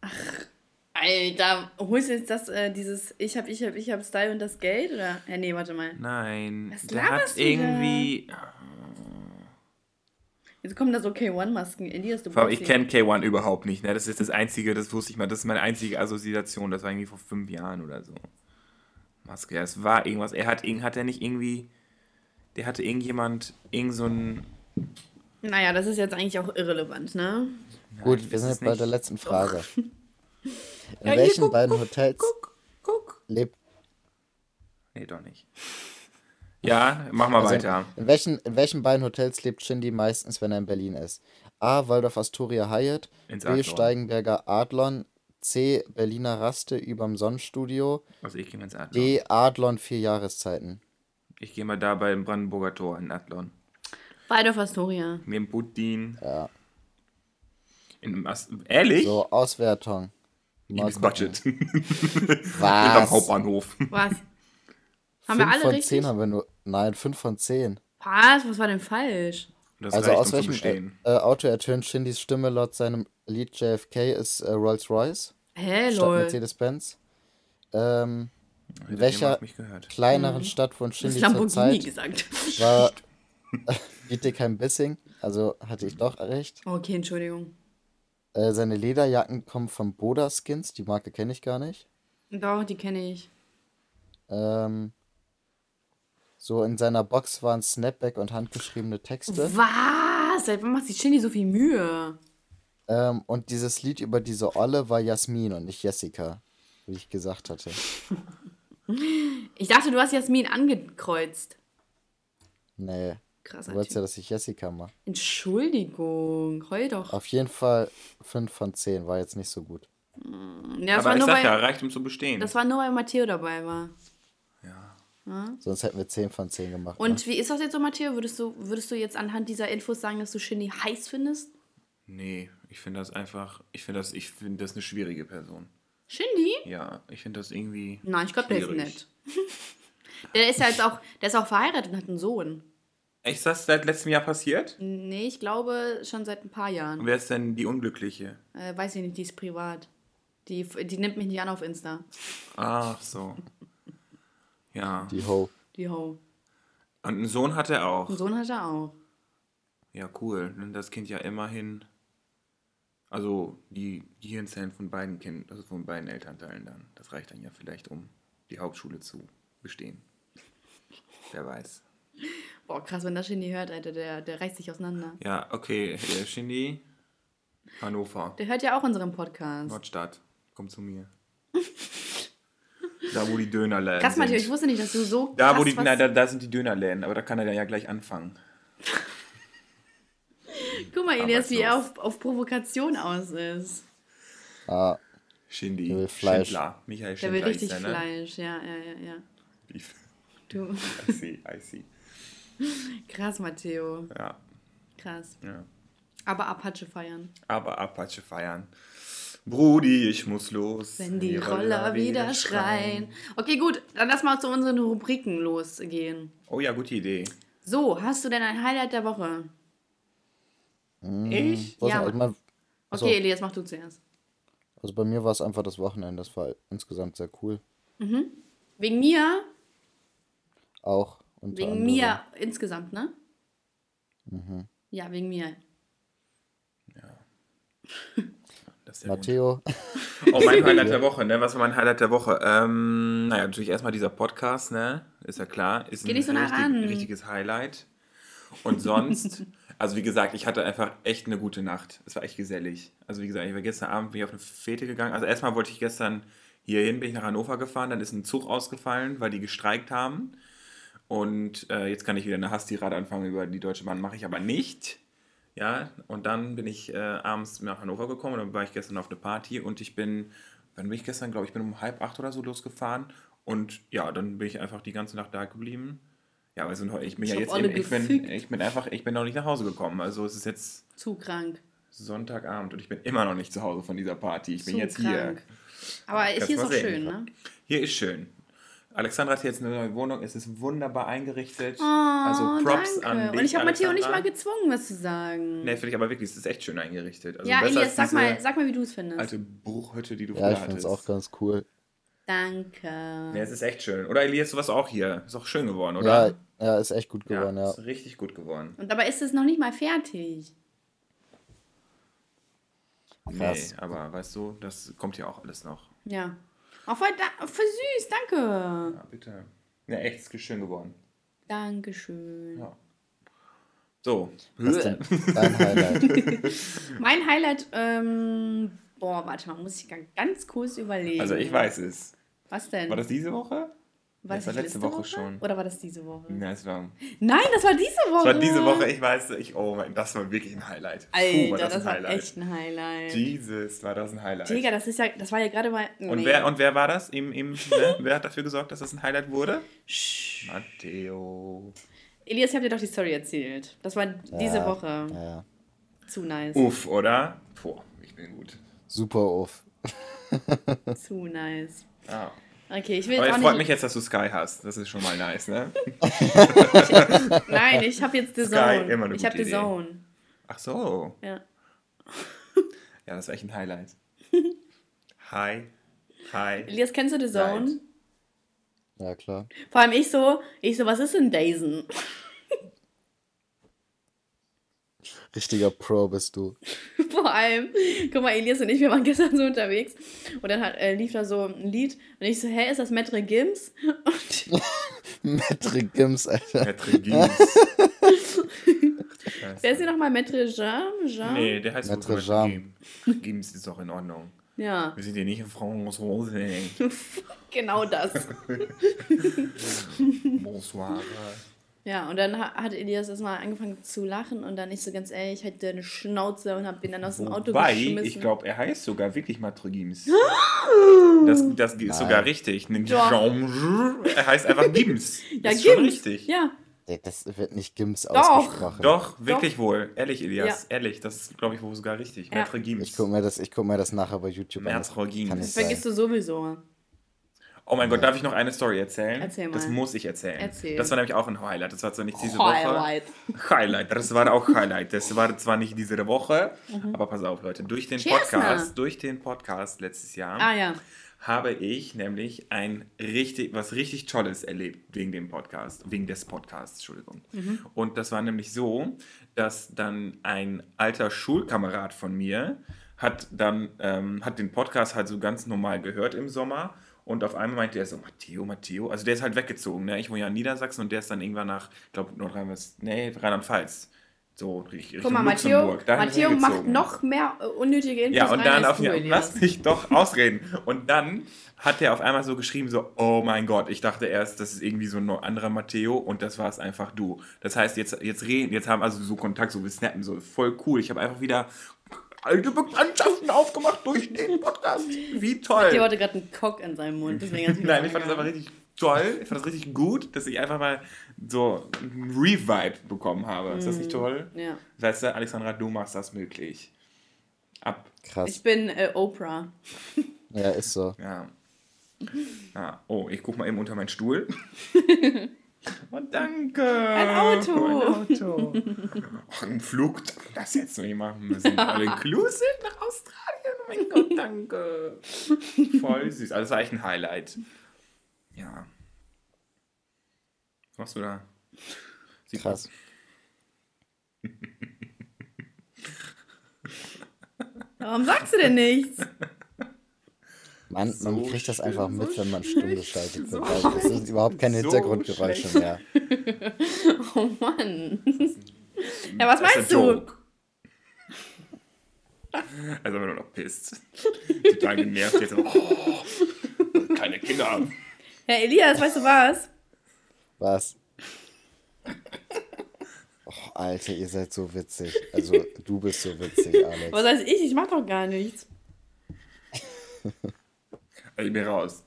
Ach, Alter, holst du jetzt das, äh, dieses Ich hab, ich hab, ich hab Style und das Geld? Oder? Ja, nee, warte mal. Nein, Was der hat irgendwie. Da? Jetzt kommen da so K1-Masken. Elias, du Ich kenne K1 überhaupt nicht. Ne? Das ist das Einzige, das wusste ich mal. Das ist meine einzige Assoziation. Das war irgendwie vor fünf Jahren oder so. Maske, ja, es war irgendwas. Er hat, hat er nicht irgendwie. Der hatte irgendjemand, irgend so ein. Naja, das ist jetzt eigentlich auch irrelevant, ne? Nein, Gut, wir sind jetzt bei der letzten Frage. In ja, welchen guck, beiden guck, Hotels guck, guck. lebt. Nee, doch nicht. Ja, mach mal also weiter. In, in, welchen, in welchen beiden Hotels lebt Shindy meistens, wenn er in Berlin ist? A. Waldorf Astoria Hyatt. Ins B. Adlon. Steigenberger Adlon. C. Berliner Raste überm Sonnenstudio. Also ich gehe ins Adlon. D. Adlon vier Jahreszeiten. Ich gehe mal da beim Brandenburger Tor in Adlon. Waldorf Astoria. Mit dem Budin. Ja. In, ehrlich? So, Auswertung. Liebes Budget. Was? am Hauptbahnhof. Was? Haben wir alle von richtig? 10 haben wir nur. Nein, 5 von 10. Was? Was war denn falsch? Das also aus welchem äh, äh, Auto ertönt Shindys Stimme laut seinem Lied JFK ist äh, Rolls-Royce. Hä, statt Mercedes-Benz. Ähm, in welcher kleineren mhm. Stadt wohnt Shindy zurzeit gesagt. war Bietigheim-Bissing. Also hatte ich doch recht. Okay, Entschuldigung. Äh, seine Lederjacken kommen von Boda Skins. Die Marke kenne ich gar nicht. Doch, die kenne ich. Ähm, so in seiner Box waren Snapback und handgeschriebene Texte. Was? Seit wann macht sich Shindy so viel Mühe? Ähm, und dieses Lied über diese Olle war Jasmin und nicht Jessica, wie ich gesagt hatte. ich dachte, du hast Jasmin angekreuzt. Nee. Krasser Du wolltest ja, dass ich Jessica mache. Entschuldigung, heul doch. Auf jeden Fall 5 von 10, war jetzt nicht so gut. Ja, Aber ich sag bei, ja, reicht um zu bestehen. Das war nur, weil Matteo dabei war. Hm? Sonst hätten wir 10 von 10 gemacht. Und ne? wie ist das jetzt so, Matteo? Würdest du, würdest du jetzt anhand dieser Infos sagen, dass du Shindy heiß findest? Nee, ich finde das einfach, ich finde das, ich finde das eine schwierige Person. Shindy? Ja, ich finde das irgendwie. Nein, ich glaube, der ist nett. der ist ja jetzt auch, der ist auch verheiratet und hat einen Sohn. Echt, ist das seit letztem Jahr passiert? Nee, ich glaube schon seit ein paar Jahren. Und wer ist denn die Unglückliche? Äh, weiß ich nicht, die ist privat. Die, die nimmt mich nicht an auf Insta. Ach so. Ja. Die Ho. Die Ho. Und einen Sohn hat er auch. Einen Sohn hat er auch. Ja, cool. Dann das Kind ja immerhin. Also die Gehirnzellen von beiden Kindern, also von beiden Elternteilen dann. Das reicht dann ja vielleicht, um die Hauptschule zu bestehen. Wer weiß. Boah, krass, wenn das Shindy hört, Alter, der, der reißt sich auseinander. Ja, okay, der Shindy, Hannover. Der hört ja auch unseren Podcast. Nordstadt, komm zu mir. da, wo die Dönerläden Krass, Matthias, ich wusste nicht, dass du so Da, wo die, nein, da, da sind die Dönerläden, aber da kann er ja gleich anfangen. Guck mal, Elias, wie er auf, auf Provokation aus ist. Ah. Shindy. Der will Fleisch. Schindler. Michael Schindler. Der will richtig der, ne? Fleisch, ja, ja, ja, ja. Beef. Du. I see, I see. Krass, Matteo. Ja. Krass. Ja. Aber Apache feiern. Aber Apache feiern. Brudi, ich muss los. Wenn die, die Roller, Roller, wieder schreien. schreien. Okay, gut, dann lass mal zu unseren Rubriken losgehen. Oh ja, gute Idee. So, hast du denn ein Highlight der Woche? Hm, ich? Ja. Ich mein, also, okay, Elias, mach du zuerst. Also bei mir war es einfach das Wochenende, das war insgesamt sehr cool. Mhm. Wegen mir? Auch. Wegen anderem. mir insgesamt, ne? Mhm. Ja, wegen mir. Ja. Matteo. Oh, mein Highlight der Woche, ne? Was war mein Highlight der Woche? Ähm, naja, natürlich erstmal dieser Podcast, ne? Ist ja klar. Ist Geh ein so nah richtig, ran. richtiges Highlight. Und sonst, also wie gesagt, ich hatte einfach echt eine gute Nacht. Es war echt gesellig. Also wie gesagt, ich war gestern Abend bin ich auf eine Fete gegangen. Also erstmal wollte ich gestern hierhin, bin ich nach Hannover gefahren, dann ist ein Zug ausgefallen, weil die gestreikt haben. Und äh, jetzt kann ich wieder eine Hastirad anfangen über die Deutsche Bahn, mache ich aber nicht. Ja, und dann bin ich äh, abends nach Hannover gekommen dann war ich gestern auf eine Party und ich bin, wann bin ich gestern, glaube ich, bin um halb acht oder so losgefahren und ja, dann bin ich einfach die ganze Nacht da geblieben. Ja, aber ich bin ich ja jetzt, eben, ich, bin, ich bin einfach, ich bin noch nicht nach Hause gekommen, also es ist jetzt... Zu krank. Sonntagabend und ich bin immer noch nicht zu Hause von dieser Party, ich bin Zu jetzt krank. hier. Aber hier ist auch schön, ne? Hier ist schön. Alexandra hat jetzt eine neue Wohnung, es ist wunderbar eingerichtet. Oh, also Props danke. an dich. Und ich habe Matteo nicht mal gezwungen, was zu sagen. Nee, finde ich aber wirklich, es ist echt schön eingerichtet. Also ja, Elias, sag mal, sag mal, wie du es findest. Alte Bruchhütte, die du ja, ich finde es auch ganz cool. Danke. Ja, es ist echt schön. Oder Elias, du warst auch hier. Ist auch schön geworden, oder? Ja, ja ist echt gut geworden, ja. ja. Ist richtig gut geworden. Und dabei ist es noch nicht mal fertig. Krass. Nee, aber weißt du, das kommt ja auch alles noch. Ja. Oh, voll, da, voll süß, danke. Ja, bitte. Ja, echt, ist schön geworden. Dankeschön. Ja. So. Was denn dein Highlight? mein Highlight, ähm, boah, warte mal, muss ich ganz kurz überlegen. Also ich weiß es. Was denn? War das diese Woche? War das, war letzte Woche, Woche, schon. Oder war das diese Woche? Nein, es war. Nein, das war diese Woche. Das war diese Woche, ich weiß, ich, oh mein, das war wirklich ein Highlight. Alter, war das, das war echt ein Highlight. Jesus, war das ein Highlight. Digga, das ist ja, das war ja gerade mal. Nee. Und, wer, und wer war das? Im, im, ne? wer hat dafür gesorgt, dass das ein Highlight wurde? Matteo. Elias, ich hab dir doch die Story erzählt. Das war diese ja, Woche. Ja. Zu nice. Uff, oder? Boah, ich bin gut. Super uff. Zu nice. Ah. Okay, ich will Aber es freut nicht... mich jetzt, dass du Sky hast. Das ist schon mal nice, ne? Nein, ich habe jetzt The Zone. Sky, immer eine ich habe The Zone. Ach so. Ja. ja, das ist echt ein Highlight. Hi. Hi. Elias, kennst du The Zone? Ja, klar. Vor allem ich so, ich so, was ist denn Dazen? Richtiger Pro bist du. Vor allem, guck mal, Elias und ich, wir waren gestern so unterwegs und dann hat, äh, lief da so ein Lied und ich so, hä, ist das Metre Gims? Metre Gims, Alter. Metre Gims. Wer ist hier nochmal Metre Jam? Jam? Nee, der heißt Metre Jam. Gims ist auch in Ordnung. Ja. Wir sind hier nicht in France. genau das. Bonsoir. Ja, und dann hat Elias erstmal angefangen zu lachen und dann nicht so ganz ehrlich, ich hatte eine Schnauze und hab ihn dann aus dem Auto Wobei, geschmissen. ich glaube, er heißt sogar wirklich Matrigims. das, das ist sogar richtig. Er heißt einfach Gims. ja, das ist Gims. schon richtig. Ja. Das wird nicht Gims Doch. ausgesprochen. Doch, wirklich Doch. wohl. Ehrlich, Elias. Ja. Ehrlich, das ist, glaube ich, wohl sogar richtig. Ja. Maître Gims. Ich gucke mir, das, guck mir das nachher bei YouTube an. Maître Gims. Das vergisst du sowieso. Oh mein Gott, darf ich noch eine Story erzählen? Erzähl mal. Das muss ich erzählen. Erzähl. Das war nämlich auch ein Highlight. Das war zwar nicht diese Highlight. Woche. Highlight. Das war auch Highlight. Das war zwar nicht diese Woche, mhm. aber pass auf, Leute. Durch den Cheers, Podcast, na. durch den Podcast letztes Jahr ah, ja. habe ich nämlich ein richtig, was richtig Tolles erlebt wegen dem Podcast, wegen des Podcasts, Entschuldigung. Mhm. Und das war nämlich so, dass dann ein alter Schulkamerad von mir hat dann ähm, hat den Podcast halt so ganz normal gehört im Sommer und auf einmal meinte er so, Matteo, Matteo. Also der ist halt weggezogen. Ne? Ich wohne ja in Niedersachsen und der ist dann irgendwann nach, ich glaube, Nordrhein-Westfalen, nee, Rheinland-Pfalz. So, Richtung Guck mal, Matteo, Matteo macht noch mehr äh, unnötige Infos Ja, und dann auf ja, lass mich doch ausreden. Und dann hat er auf einmal so geschrieben, so, oh mein Gott, ich dachte erst, das ist irgendwie so ein anderer Matteo und das war es einfach du. Das heißt, jetzt, jetzt reden, jetzt haben also so Kontakt, so wir snappen, so voll cool. Ich habe einfach wieder alte Bekanntschaften aufgemacht durch den Podcast. Wie toll. Der hatte gerade einen Cock in seinem Mund. Nein, ich fand das einfach richtig toll. Ich fand das richtig gut, dass ich einfach mal so ein Revive bekommen habe. Ist das nicht mm, toll? Ja. Weißt du, Alexandra, du machst das möglich. Ab. Krass. Ich bin äh, Oprah. ja, ist so. Ja. Ah, oh, ich guck mal eben unter meinen Stuhl. Oh, danke. Ein Auto. Ein Auto. Ein Flug, das jetzt noch nicht machen müssen. All inclusive nach Australien. Oh mein Gott, danke. Voll süß. Also, das war echt ein Highlight. Ja. Was machst du da? Sieht Krass. Warum sagst du denn nichts? Man, so man kriegt das einfach mit, wenn man stumm geschaltet wird. So das sind überhaupt keine so Hintergrundgeräusche schlecht. mehr. oh Mann. Ja, was meinst du? Also wenn du noch pisst. Total genervt jetzt. Oh, keine Kinder. Ja, Elias, weißt du was? Was? Oh, Alter, ihr seid so witzig. Also, du bist so witzig, Alex. Was heißt ich? Ich mach doch gar nichts. Ich bin raus.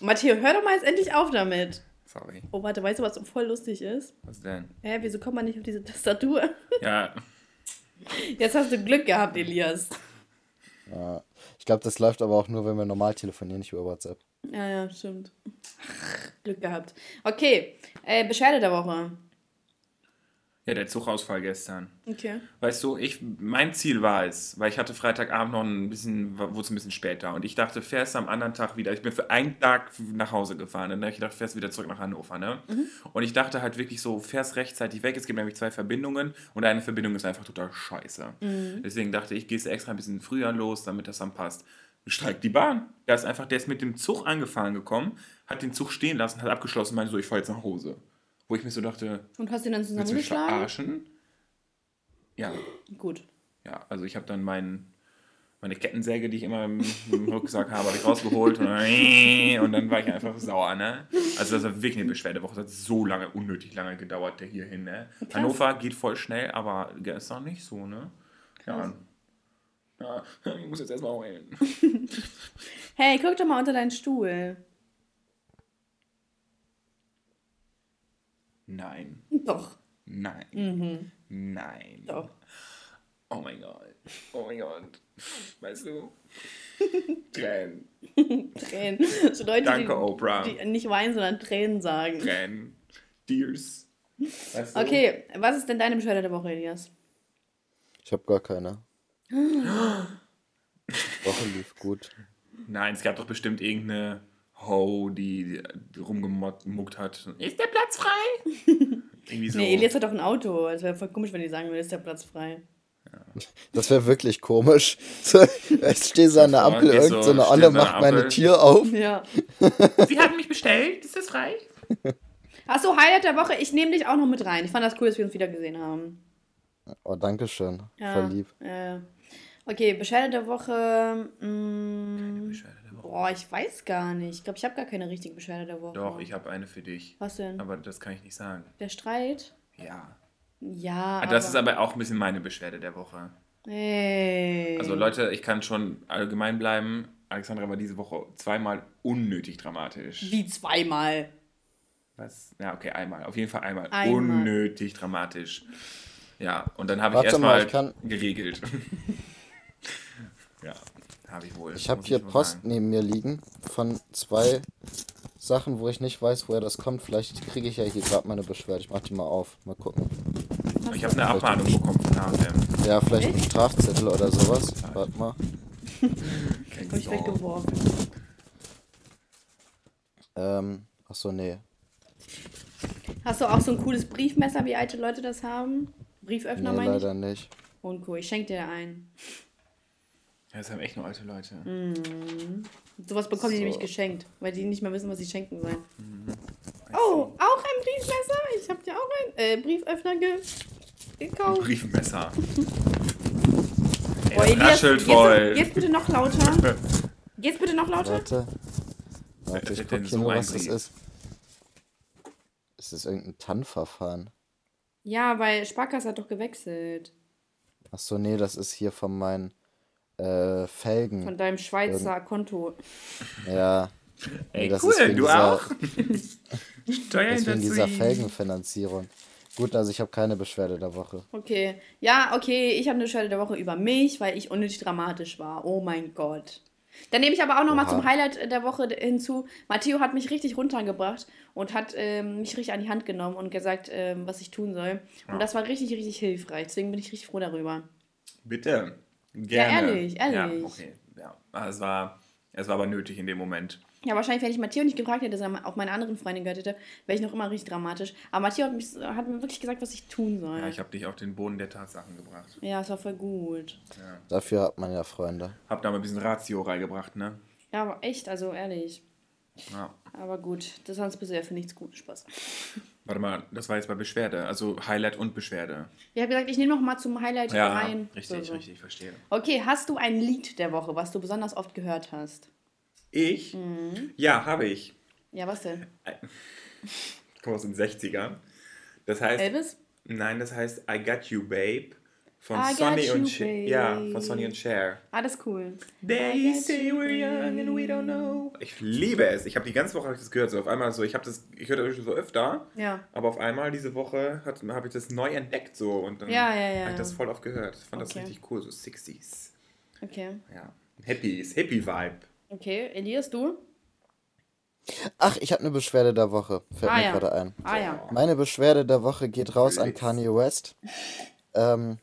Matteo, hör doch mal jetzt endlich auf damit. Sorry. Oh, warte, weißt du, was voll lustig ist? Was denn? Hä, wieso kommt man nicht auf diese Tastatur? Ja. Jetzt hast du Glück gehabt, Elias. Ja. Ich glaube, das läuft aber auch nur, wenn wir normal telefonieren, nicht über WhatsApp. Ja, ja, stimmt. Glück gehabt. Okay, äh, Beschwerde der Woche. Ja, der Zugausfall gestern. Okay. Weißt du, ich, mein Ziel war es, weil ich hatte Freitagabend noch ein bisschen, wurde es ein bisschen später und ich dachte, fährst am anderen Tag wieder. Ich bin für einen Tag nach Hause gefahren. Dann habe ich gedacht, fährst wieder zurück nach Hannover, ne? Mhm. Und ich dachte halt wirklich so, fährst rechtzeitig weg. Es gibt nämlich zwei Verbindungen und eine Verbindung ist einfach total scheiße. Mhm. Deswegen dachte ich, gehst extra ein bisschen früher los, damit das dann passt. Streikt die Bahn. Da ist einfach, der ist mit dem Zug angefahren gekommen, hat den Zug stehen lassen, hat abgeschlossen und meinte so, ich fahre jetzt nach Hause. Wo ich mir so dachte. Und hast du ihn dann zusammengeschlagen? verarschen? Ja. Gut. Ja, also ich habe dann mein, meine Kettensäge, die ich immer im, im Rucksack habe, habe ich rausgeholt und dann, und dann war ich einfach sauer, ne? Also das war wirklich eine Beschwerdewoche. Das hat so lange, unnötig lange gedauert, der hierhin, ne? Krass. Hannover geht voll schnell, aber gestern nicht so, ne? Ja. Ja, ich muss jetzt erstmal heulen. hey, guck doch mal unter deinen Stuhl. Nein. Doch. Nein. Mhm. Nein. Doch. Oh mein Gott. Oh mein Gott. Weißt du? Tränen. Tränen. So Leute, Danke, die, Oprah. Die nicht weinen, sondern Tränen sagen. Tränen. Tears. Weißt du? Okay, was ist denn deine Beschwerde der Woche, Elias? Ich habe gar keine. Woche lief gut. Nein, es gab doch bestimmt irgendeine Ho, die, die rumgemuckt hat. Ist der Platz frei? Irgendwie so. Nee, Elias hat doch ein Auto. Es wäre voll komisch, wenn die sagen würden, ist der Platz frei. Ja. Das wäre wirklich komisch. Ich stehe so an der Ampel, irgendeine so, Olle macht meine Tür auf. Ja. Sie haben mich bestellt, ist das frei? Achso, Highlight der Woche, ich nehme dich auch noch mit rein. Ich fand das cool, dass wir uns wieder gesehen haben. Oh, danke schön. Ja, Voll lieb. Ja. Okay, Bescheide der Woche. Mh, mm, Bescheide der Woche. Boah, ich weiß gar nicht. Ich glaube, ich habe gar keine richtige Bescheide der Woche. Doch, ich habe eine für dich. Was denn? Aber das kann ich nicht sagen. Der Streit? Ja. Ja. Ah, das ist aber auch ein bisschen meine Beschwerde der Woche. Hey. Also Leute, ich kann schon allgemein bleiben. Alexandra war diese Woche zweimal unnötig dramatisch. Wie zweimal? Was? Ja, okay, einmal. Auf jeden Fall einmal. einmal. Unnötig dramatisch. Ja, und dann habe ich erstmal geregelt. Ja, habe ich wohl. Ich habe hier Post sagen. neben mir liegen von zwei Sachen, wo ich nicht weiß, woher das kommt. Vielleicht kriege ich ja hier gerade meine Beschwerde. Ich mach die mal auf. Mal gucken. Ich habe eine Abmahnung bekommen von HM. Ja, vielleicht ein Strafzettel oder sowas. Warte mal. Hab ich weggeworfen. Ähm, achso, nee. Hast du auch so ein cooles Briefmesser, wie alte Leute das haben? Brieföffner nee, meine leider nicht. Uncool. Ich schenke dir einen. Ja, das haben echt nur alte Leute. Mhm. Sowas bekommen So. die nämlich geschenkt, weil die nicht mehr wissen, was sie schenken sollen. Mhm. Oh, auch ein Briefmesser? Ich habe dir auch einen äh, Brieföffner ge gekauft. Briefmesser. Boah, Elias, raschelt geht's, voll. geht's bitte noch lauter? Geht's bitte noch lauter? Warte. Warte, ich hat guck denn hier so was das ist. Ist das irgendein TAN-Verfahren? Ja, weil Sparkasse hat doch gewechselt. Achso, nee, das ist hier von meinen äh, Felgen. Von deinem Schweizer Konto. Ja. Ey, das cool, du dieser, auch? Steuer Das ist wegen dieser. Felgenfinanzierung. Gut, also ich habe keine Beschwerde der Woche. Okay. Ja, okay, ich habe eine Stelle der Woche über mich, weil ich unnötig dramatisch war. Oh mein Gott. Dann nehme ich aber auch nochmal zum Highlight der Woche hinzu. Matteo hat mich richtig runtergebracht und hat ähm, mich richtig an die Hand genommen und gesagt, ähm, was ich tun soll. Und Ja. das war richtig, richtig hilfreich. Deswegen bin ich richtig froh darüber. Bitte. Gerne. ehrlich, ehrlich. Ja, okay. Ja. Es, war, es war aber nötig in dem Moment. Ja, wahrscheinlich, wenn ich Matteo nicht gefragt hätte, sondern auch meine anderen Freundin gehört hätte, wäre ich noch immer richtig dramatisch. Aber Matteo hat, mich, hat mir wirklich gesagt, was ich tun soll. Ja, ich habe dich auf den Boden der Tatsachen gebracht. Ja, es war voll gut. Ja. Dafür hat man ja Freunde. Hab da mal ein bisschen Ratio reingebracht, ne? Ja, aber echt, also ehrlich. Ja. Aber gut, das sonst ja für nichts gut. Spaß. Warte mal, das war jetzt bei Beschwerde. Also Highlight und Beschwerde. Ich habe gesagt, ich nehme noch mal zum Highlight Ja, rein. richtig, So, so. richtig, verstehe. Okay, hast du ein Lied der Woche, was du besonders oft gehört hast? Ich? Mhm. Ja, habe ich. Ja, was denn? Ich komme aus den 60ern. Das heißt, Elvis? nein, das heißt I Got You Babe von I Sonny you, und Cher. Ja, von. Sonny und Cher. Ah, das ist cool. They say you, we're young and we don't know. Ich liebe es. Ich habe die ganze Woche hab ich das gehört. So auf einmal so, ich habe das, ich höre das schon so öfter, Ja. aber auf einmal diese Woche habe ich das neu entdeckt so und dann Ja, ja, ja, habe ich das voll oft gehört. Ich fand das Okay. richtig cool, so 60s. Okay. Ja. Happies, Happy Vibe. Okay, Elias, du? Ach, ich habe eine Beschwerde der Woche. Fällt Ah, mir ja. gerade ein. Ah ja. Meine Beschwerde der Woche geht raus an. Kanye West. Ähm,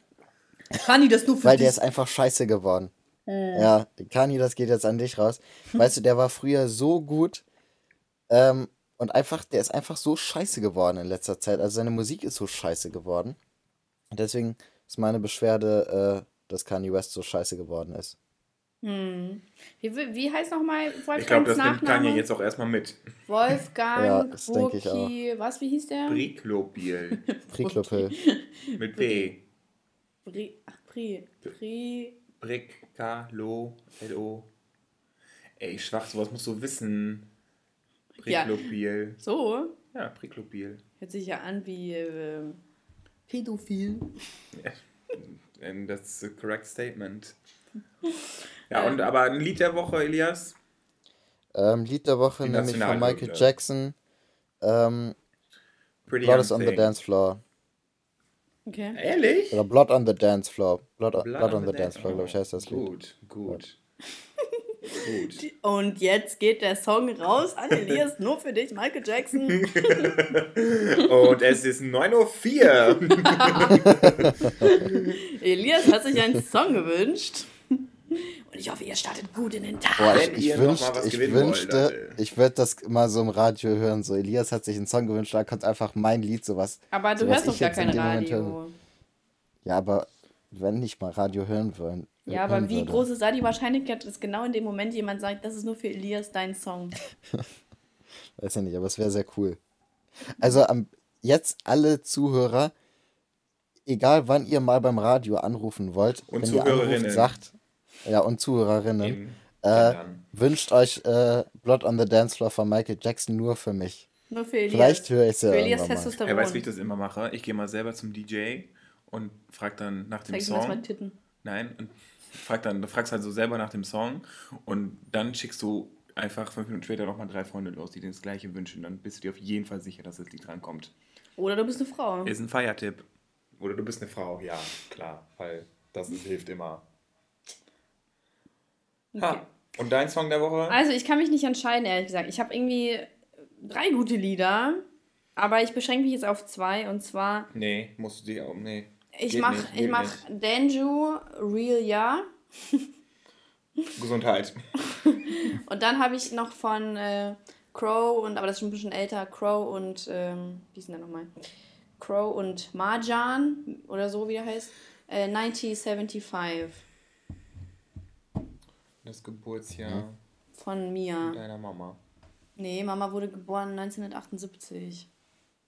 Kani, das nur für weil der dich. ist einfach scheiße geworden. Ja, Kanye, das geht jetzt an dich raus. Weißt du, der war früher so gut. Ähm, und einfach, der ist einfach so scheiße geworden in letzter Zeit. Also seine Musik ist so scheiße geworden. Und deswegen ist meine Beschwerde, äh, dass Kanye West so scheiße geworden ist. Hm. Wie, wie heißt nochmal Wolfgangs Ich glaube, das nimmt Nachname? Kanye jetzt auch erstmal mit. Wolfgang, Ja, das Burki, was, wie hieß der? Briklobil. Priklopil. mit B. Bri, ach, Pri, Pri, Brick, K, Lo, L, O. Ey, schwach, sowas musst du wissen. Ja. Briklobil. so. Ja, Briklobil. Hört sich ja an wie äh, Pädophil. And that's the correct statement. Ja, und aber ein Lied der Woche, Elias? Ähm, Lied der Woche Die nämlich von. Michael Jackson. Ähm, Pretty Blood Young is on the. Dance Floor. Okay. Ehrlich? Oder Blood on the Dance Floor. Blood, Blood, Blood on the Dance Floor, glaube ich, heißt das Lied. Gut, gut. gut. Und jetzt geht der Song raus an Elias, nur für dich, Michael Jackson. Und es ist 9.04 Uhr. Elias hat sich einen Song gewünscht. Und ich hoffe, ihr startet gut in den Tag. Boah, ich, Wenn ich, wünscht, ich gewinnen wollt, wünschte, Leute. ich würde das mal so im Radio hören. So, Elias hat sich einen Song gewünscht, da kommt einfach mein Lied, sowas. Aber du sowas hörst doch gar kein dem Moment hören- Radio. Ja, aber wenn ich mal Radio hören wollen. Ja, aber wie würde. groß ist da die Wahrscheinlichkeit, dass genau in dem Moment jemand sagt, das ist nur für Elias dein Song? Weiß ja nicht, aber es wäre sehr cool. Also am, jetzt alle Zuhörer, egal wann ihr mal beim Radio anrufen wollt, Und wenn ihr anruft, sagt, ja, und Zuhörerinnen, äh, wünscht euch äh, Blood on the Dance Floor von Michael Jackson nur für mich. Nur für Elias. Vielleicht höre ich es ja Für Elias irgendwann mal. Testosteron. Er weiß, wie ich das immer mache. Ich gehe mal selber zum DJ und frag dann nach dem Zeig ihm erstmal Song. Titten. Nein, und frag dann, du fragst halt so selber nach dem Song und dann schickst du einfach fünf Minuten später nochmal drei Freunde los, die dir das gleiche wünschen. Dann bist du dir auf jeden Fall sicher, dass das Lied drankommt. Oder du bist eine Frau. Ist ein Feiertipp. Oder du bist eine Frau, ja, klar, weil das ist, hilft immer. Okay. Ha. Und dein Song der Woche? Also, ich kann mich nicht entscheiden, ehrlich gesagt. Ich habe irgendwie drei gute Lieder, aber ich beschränke mich jetzt auf zwei und zwar. Nee, musst du dich auch. Nee. Ich mach, nicht, ich mach Danju, Real Ja. Gesundheit. und dann habe ich noch von äh, Crow und, aber das ist schon ein bisschen älter, Crow und, ähm, wie ist denn der nochmal? Crow und Marjan oder so, wie der heißt. Äh, 1975. Das Geburtsjahr. Von mir. Deiner Mama. Nee, Mama wurde geboren 1978.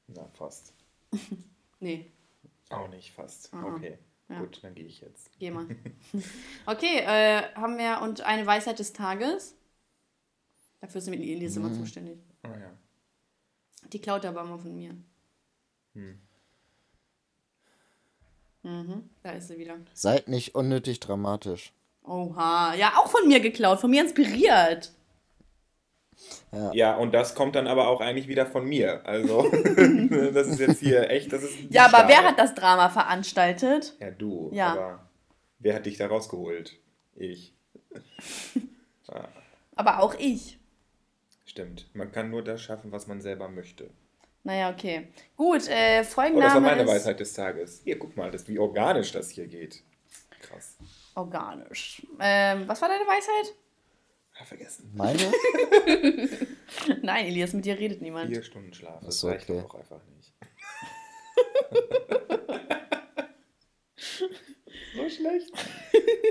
Na, fast. nee. Auch nicht fast. Aha. Okay. Ja. Gut, dann gehe ich jetzt. Geh mal. okay, äh, haben wir und eine Weisheit des Tages. Dafür sind wir die Elise mhm. immer zuständig. Oh ja. Die klaut aber immer von mir. Hm. Mhm, da ist sie wieder. Seid nicht unnötig dramatisch. Oha, ja, auch von mir geklaut, von mir inspiriert. Ja. ja, und das kommt dann aber auch eigentlich wieder von mir. Also, das ist jetzt hier echt, das ist. Ja, aber wer hat das Drama veranstaltet? Ja, du. Ja. Aber wer hat dich da rausgeholt? Ich. ja. Aber auch ich. Stimmt. Man kann nur das schaffen, was man selber möchte. Naja, okay. Gut, äh, Folgenname. Oh, das war meine ist... Weisheit des Tages. Hier, guck mal, das, wie organisch das hier geht. Krass. Organisch. Ähm, was war deine Weisheit? Ja, vergessen. Meine? Nein, Elias, mit dir redet niemand. Vier Stunden Schlaf. Das reicht okay. auch einfach nicht. so schlecht.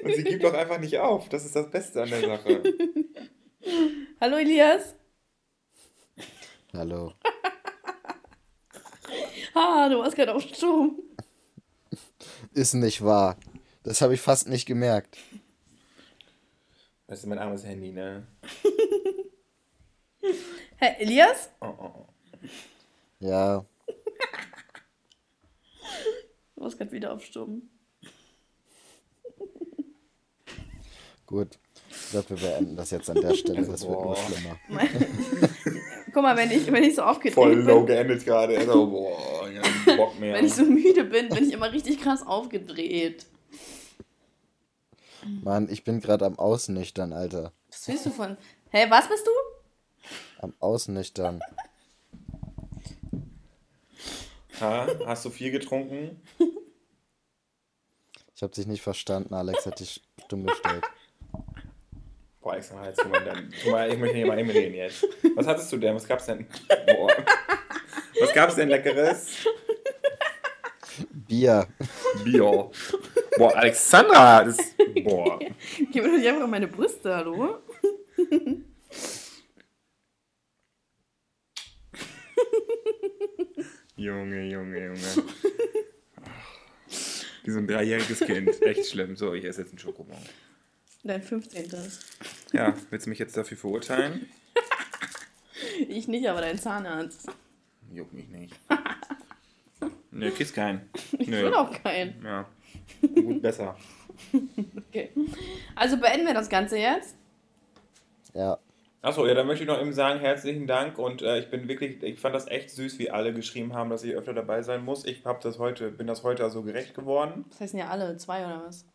Und sie gibt doch einfach nicht auf. Das ist das Beste an der Sache. Hallo, Elias. Hallo. ha, du warst gerade auf Sturm. Ist nicht wahr. Das habe ich fast nicht gemerkt. Das ist mein armes Handy, ne? Herr Elias? Oh, oh, oh. Ja. Du warst gerade wieder auf. Gut. Ich glaube, wir beenden das jetzt an der Stelle. Das wird nur schlimmer. Guck mal, wenn ich, wenn ich so aufgedreht Voll bin. Voll low geendet gerade. Also, boah, ich Bock mehr. wenn ich so müde bin, bin ich immer richtig krass aufgedreht. Mann, ich bin gerade am Ausnüchtern, Alter. Was willst du von. Hä, hey, was bist du? Am Ausnüchtern. Ha, hast du viel getrunken? Ich hab dich nicht verstanden, Alex hat dich stumm gestellt. Boah, ich sag mal, jetzt, mal, dann, mal, ich möchte nicht mal eben reden jetzt. Was hattest du denn? Was gab's denn? Boah. Was gab's denn Leckeres? Bier. Bier. Boah, Alexandra, das. Boah. Gib mir doch nicht einfach meine Brüste, hallo? Junge, Junge, Junge. Wie so ein dreijähriges Kind. Echt schlimm. So, ich esse jetzt einen Schokobon. Dein 15. Ja, willst du mich jetzt dafür verurteilen? ich nicht, aber dein Zahnarzt. Juckt mich nicht. Nö, kriegst keinen. Ich Nö. will auch keinen. Ja. Gut, besser. okay. Also beenden wir das Ganze jetzt. Ja. Achso, ja, dann möchte ich noch eben sagen, herzlichen Dank und äh, ich bin wirklich, ich fand das echt süß, wie alle geschrieben haben, dass ich öfter dabei sein muss. Ich hab das heute, bin das heute also gerecht geworden. Das heißen ja alle, zwei oder was?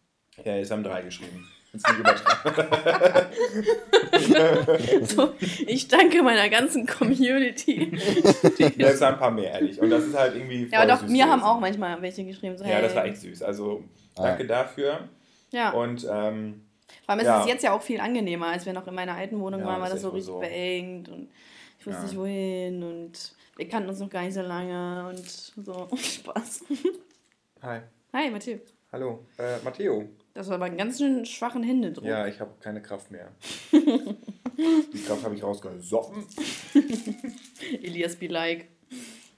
Ja, jetzt haben drei geschrieben. so, ich danke meiner ganzen Community. ja, es waren ein paar mehr, ehrlich. Und das ist halt irgendwie. Ja, aber doch, mir haben auch manchmal welche geschrieben. So, ja, hey. das war echt süß. Also danke ah. dafür. Ja. Und. Ähm, Vor allem ist ja. es jetzt ja auch viel angenehmer, als wir noch in meiner alten Wohnung ja, waren, war das so richtig so. beengt und ich wusste ja. nicht wohin und wir kannten uns noch gar nicht so lange und so. Spaß. Hi. Hi, Matteo. Hallo, äh, Matteo. Das war aber einen ganz schön schwachen Händedruck. Ja, ich habe keine Kraft mehr. Die Kraft habe ich rausgesoffen. Elias be like.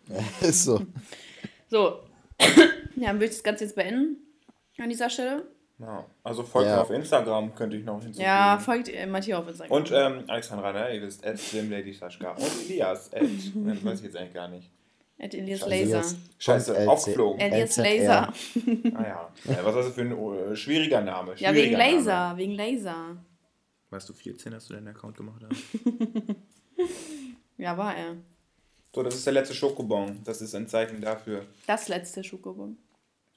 Ja, ist so. So. Ja, dann würde ich das Ganze jetzt beenden an dieser Stelle. Ja, also folgt ja. mir auf Instagram, könnte ich noch hinzufügen. Ja, folgt äh, Matthias auf Instagram. Und ähm, Alexandra, ne? Ihr wisst, at Slimlady Und Elias, at, das weiß ich jetzt eigentlich gar nicht. At Elias Laser. Scheiße, aufgeflogen. Elias Laser. ah ja. Was ist das für ein uh, schwieriger Name? Schwieriger ja, wegen Laser, Name. wegen Laser. Weißt du, 14 hast du deinen Account gemacht? ja, war er. So, das ist der letzte Schokobon. Das ist ein Zeichen dafür. Das letzte Schokobon.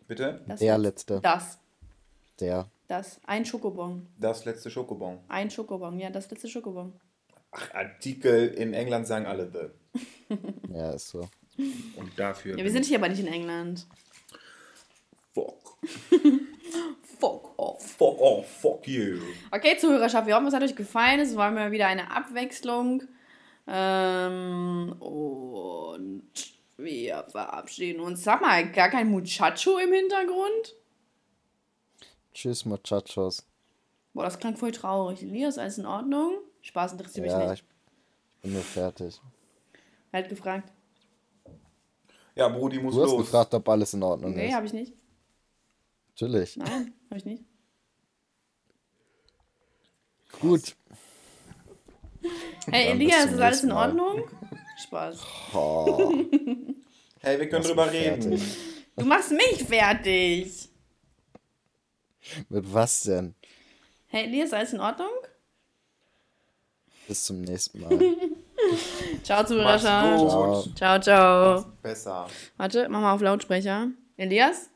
Bitte? Das der letzte. Das. Der. Das, ein Schokobon. Das letzte Schokobon. Ein Schokobon, ja, das letzte Schokobon. Ach, Artikel in England sagen alle the. ja, ist so. Und dafür. Ja, wir sind hier aber nicht in England. Fuck. fuck off. Fuck off, fuck you. Okay, Zuhörerschaft, wir hoffen, es hat euch gefallen. Es war mal wieder eine Abwechslung. Ähm, und wir verabschieden uns. Sag mal, gar kein Muchacho im Hintergrund? Tschüss, Muchachos. Boah, das klang voll traurig. Elias, alles in Ordnung? Spaß interessiert ja, mich nicht. Ich bin nur fertig. Er hat gefragt. Ja, Brudi muss los. Du hast los. gefragt, ob alles in Ordnung nee, ist. Nee, habe ich nicht. Natürlich. Nein, habe ich nicht. Gut. Hey, Elias, ist alles in Ordnung? Spaß. Oh. hey, wir können drüber reden. Du machst mich fertig. Mit was denn? Hey, Elias, alles in Ordnung? Bis zum nächsten Mal. ciao, Zuhörer. Ciao, ciao. ciao. Besser. Warte, mach mal auf Lautsprecher. Elias?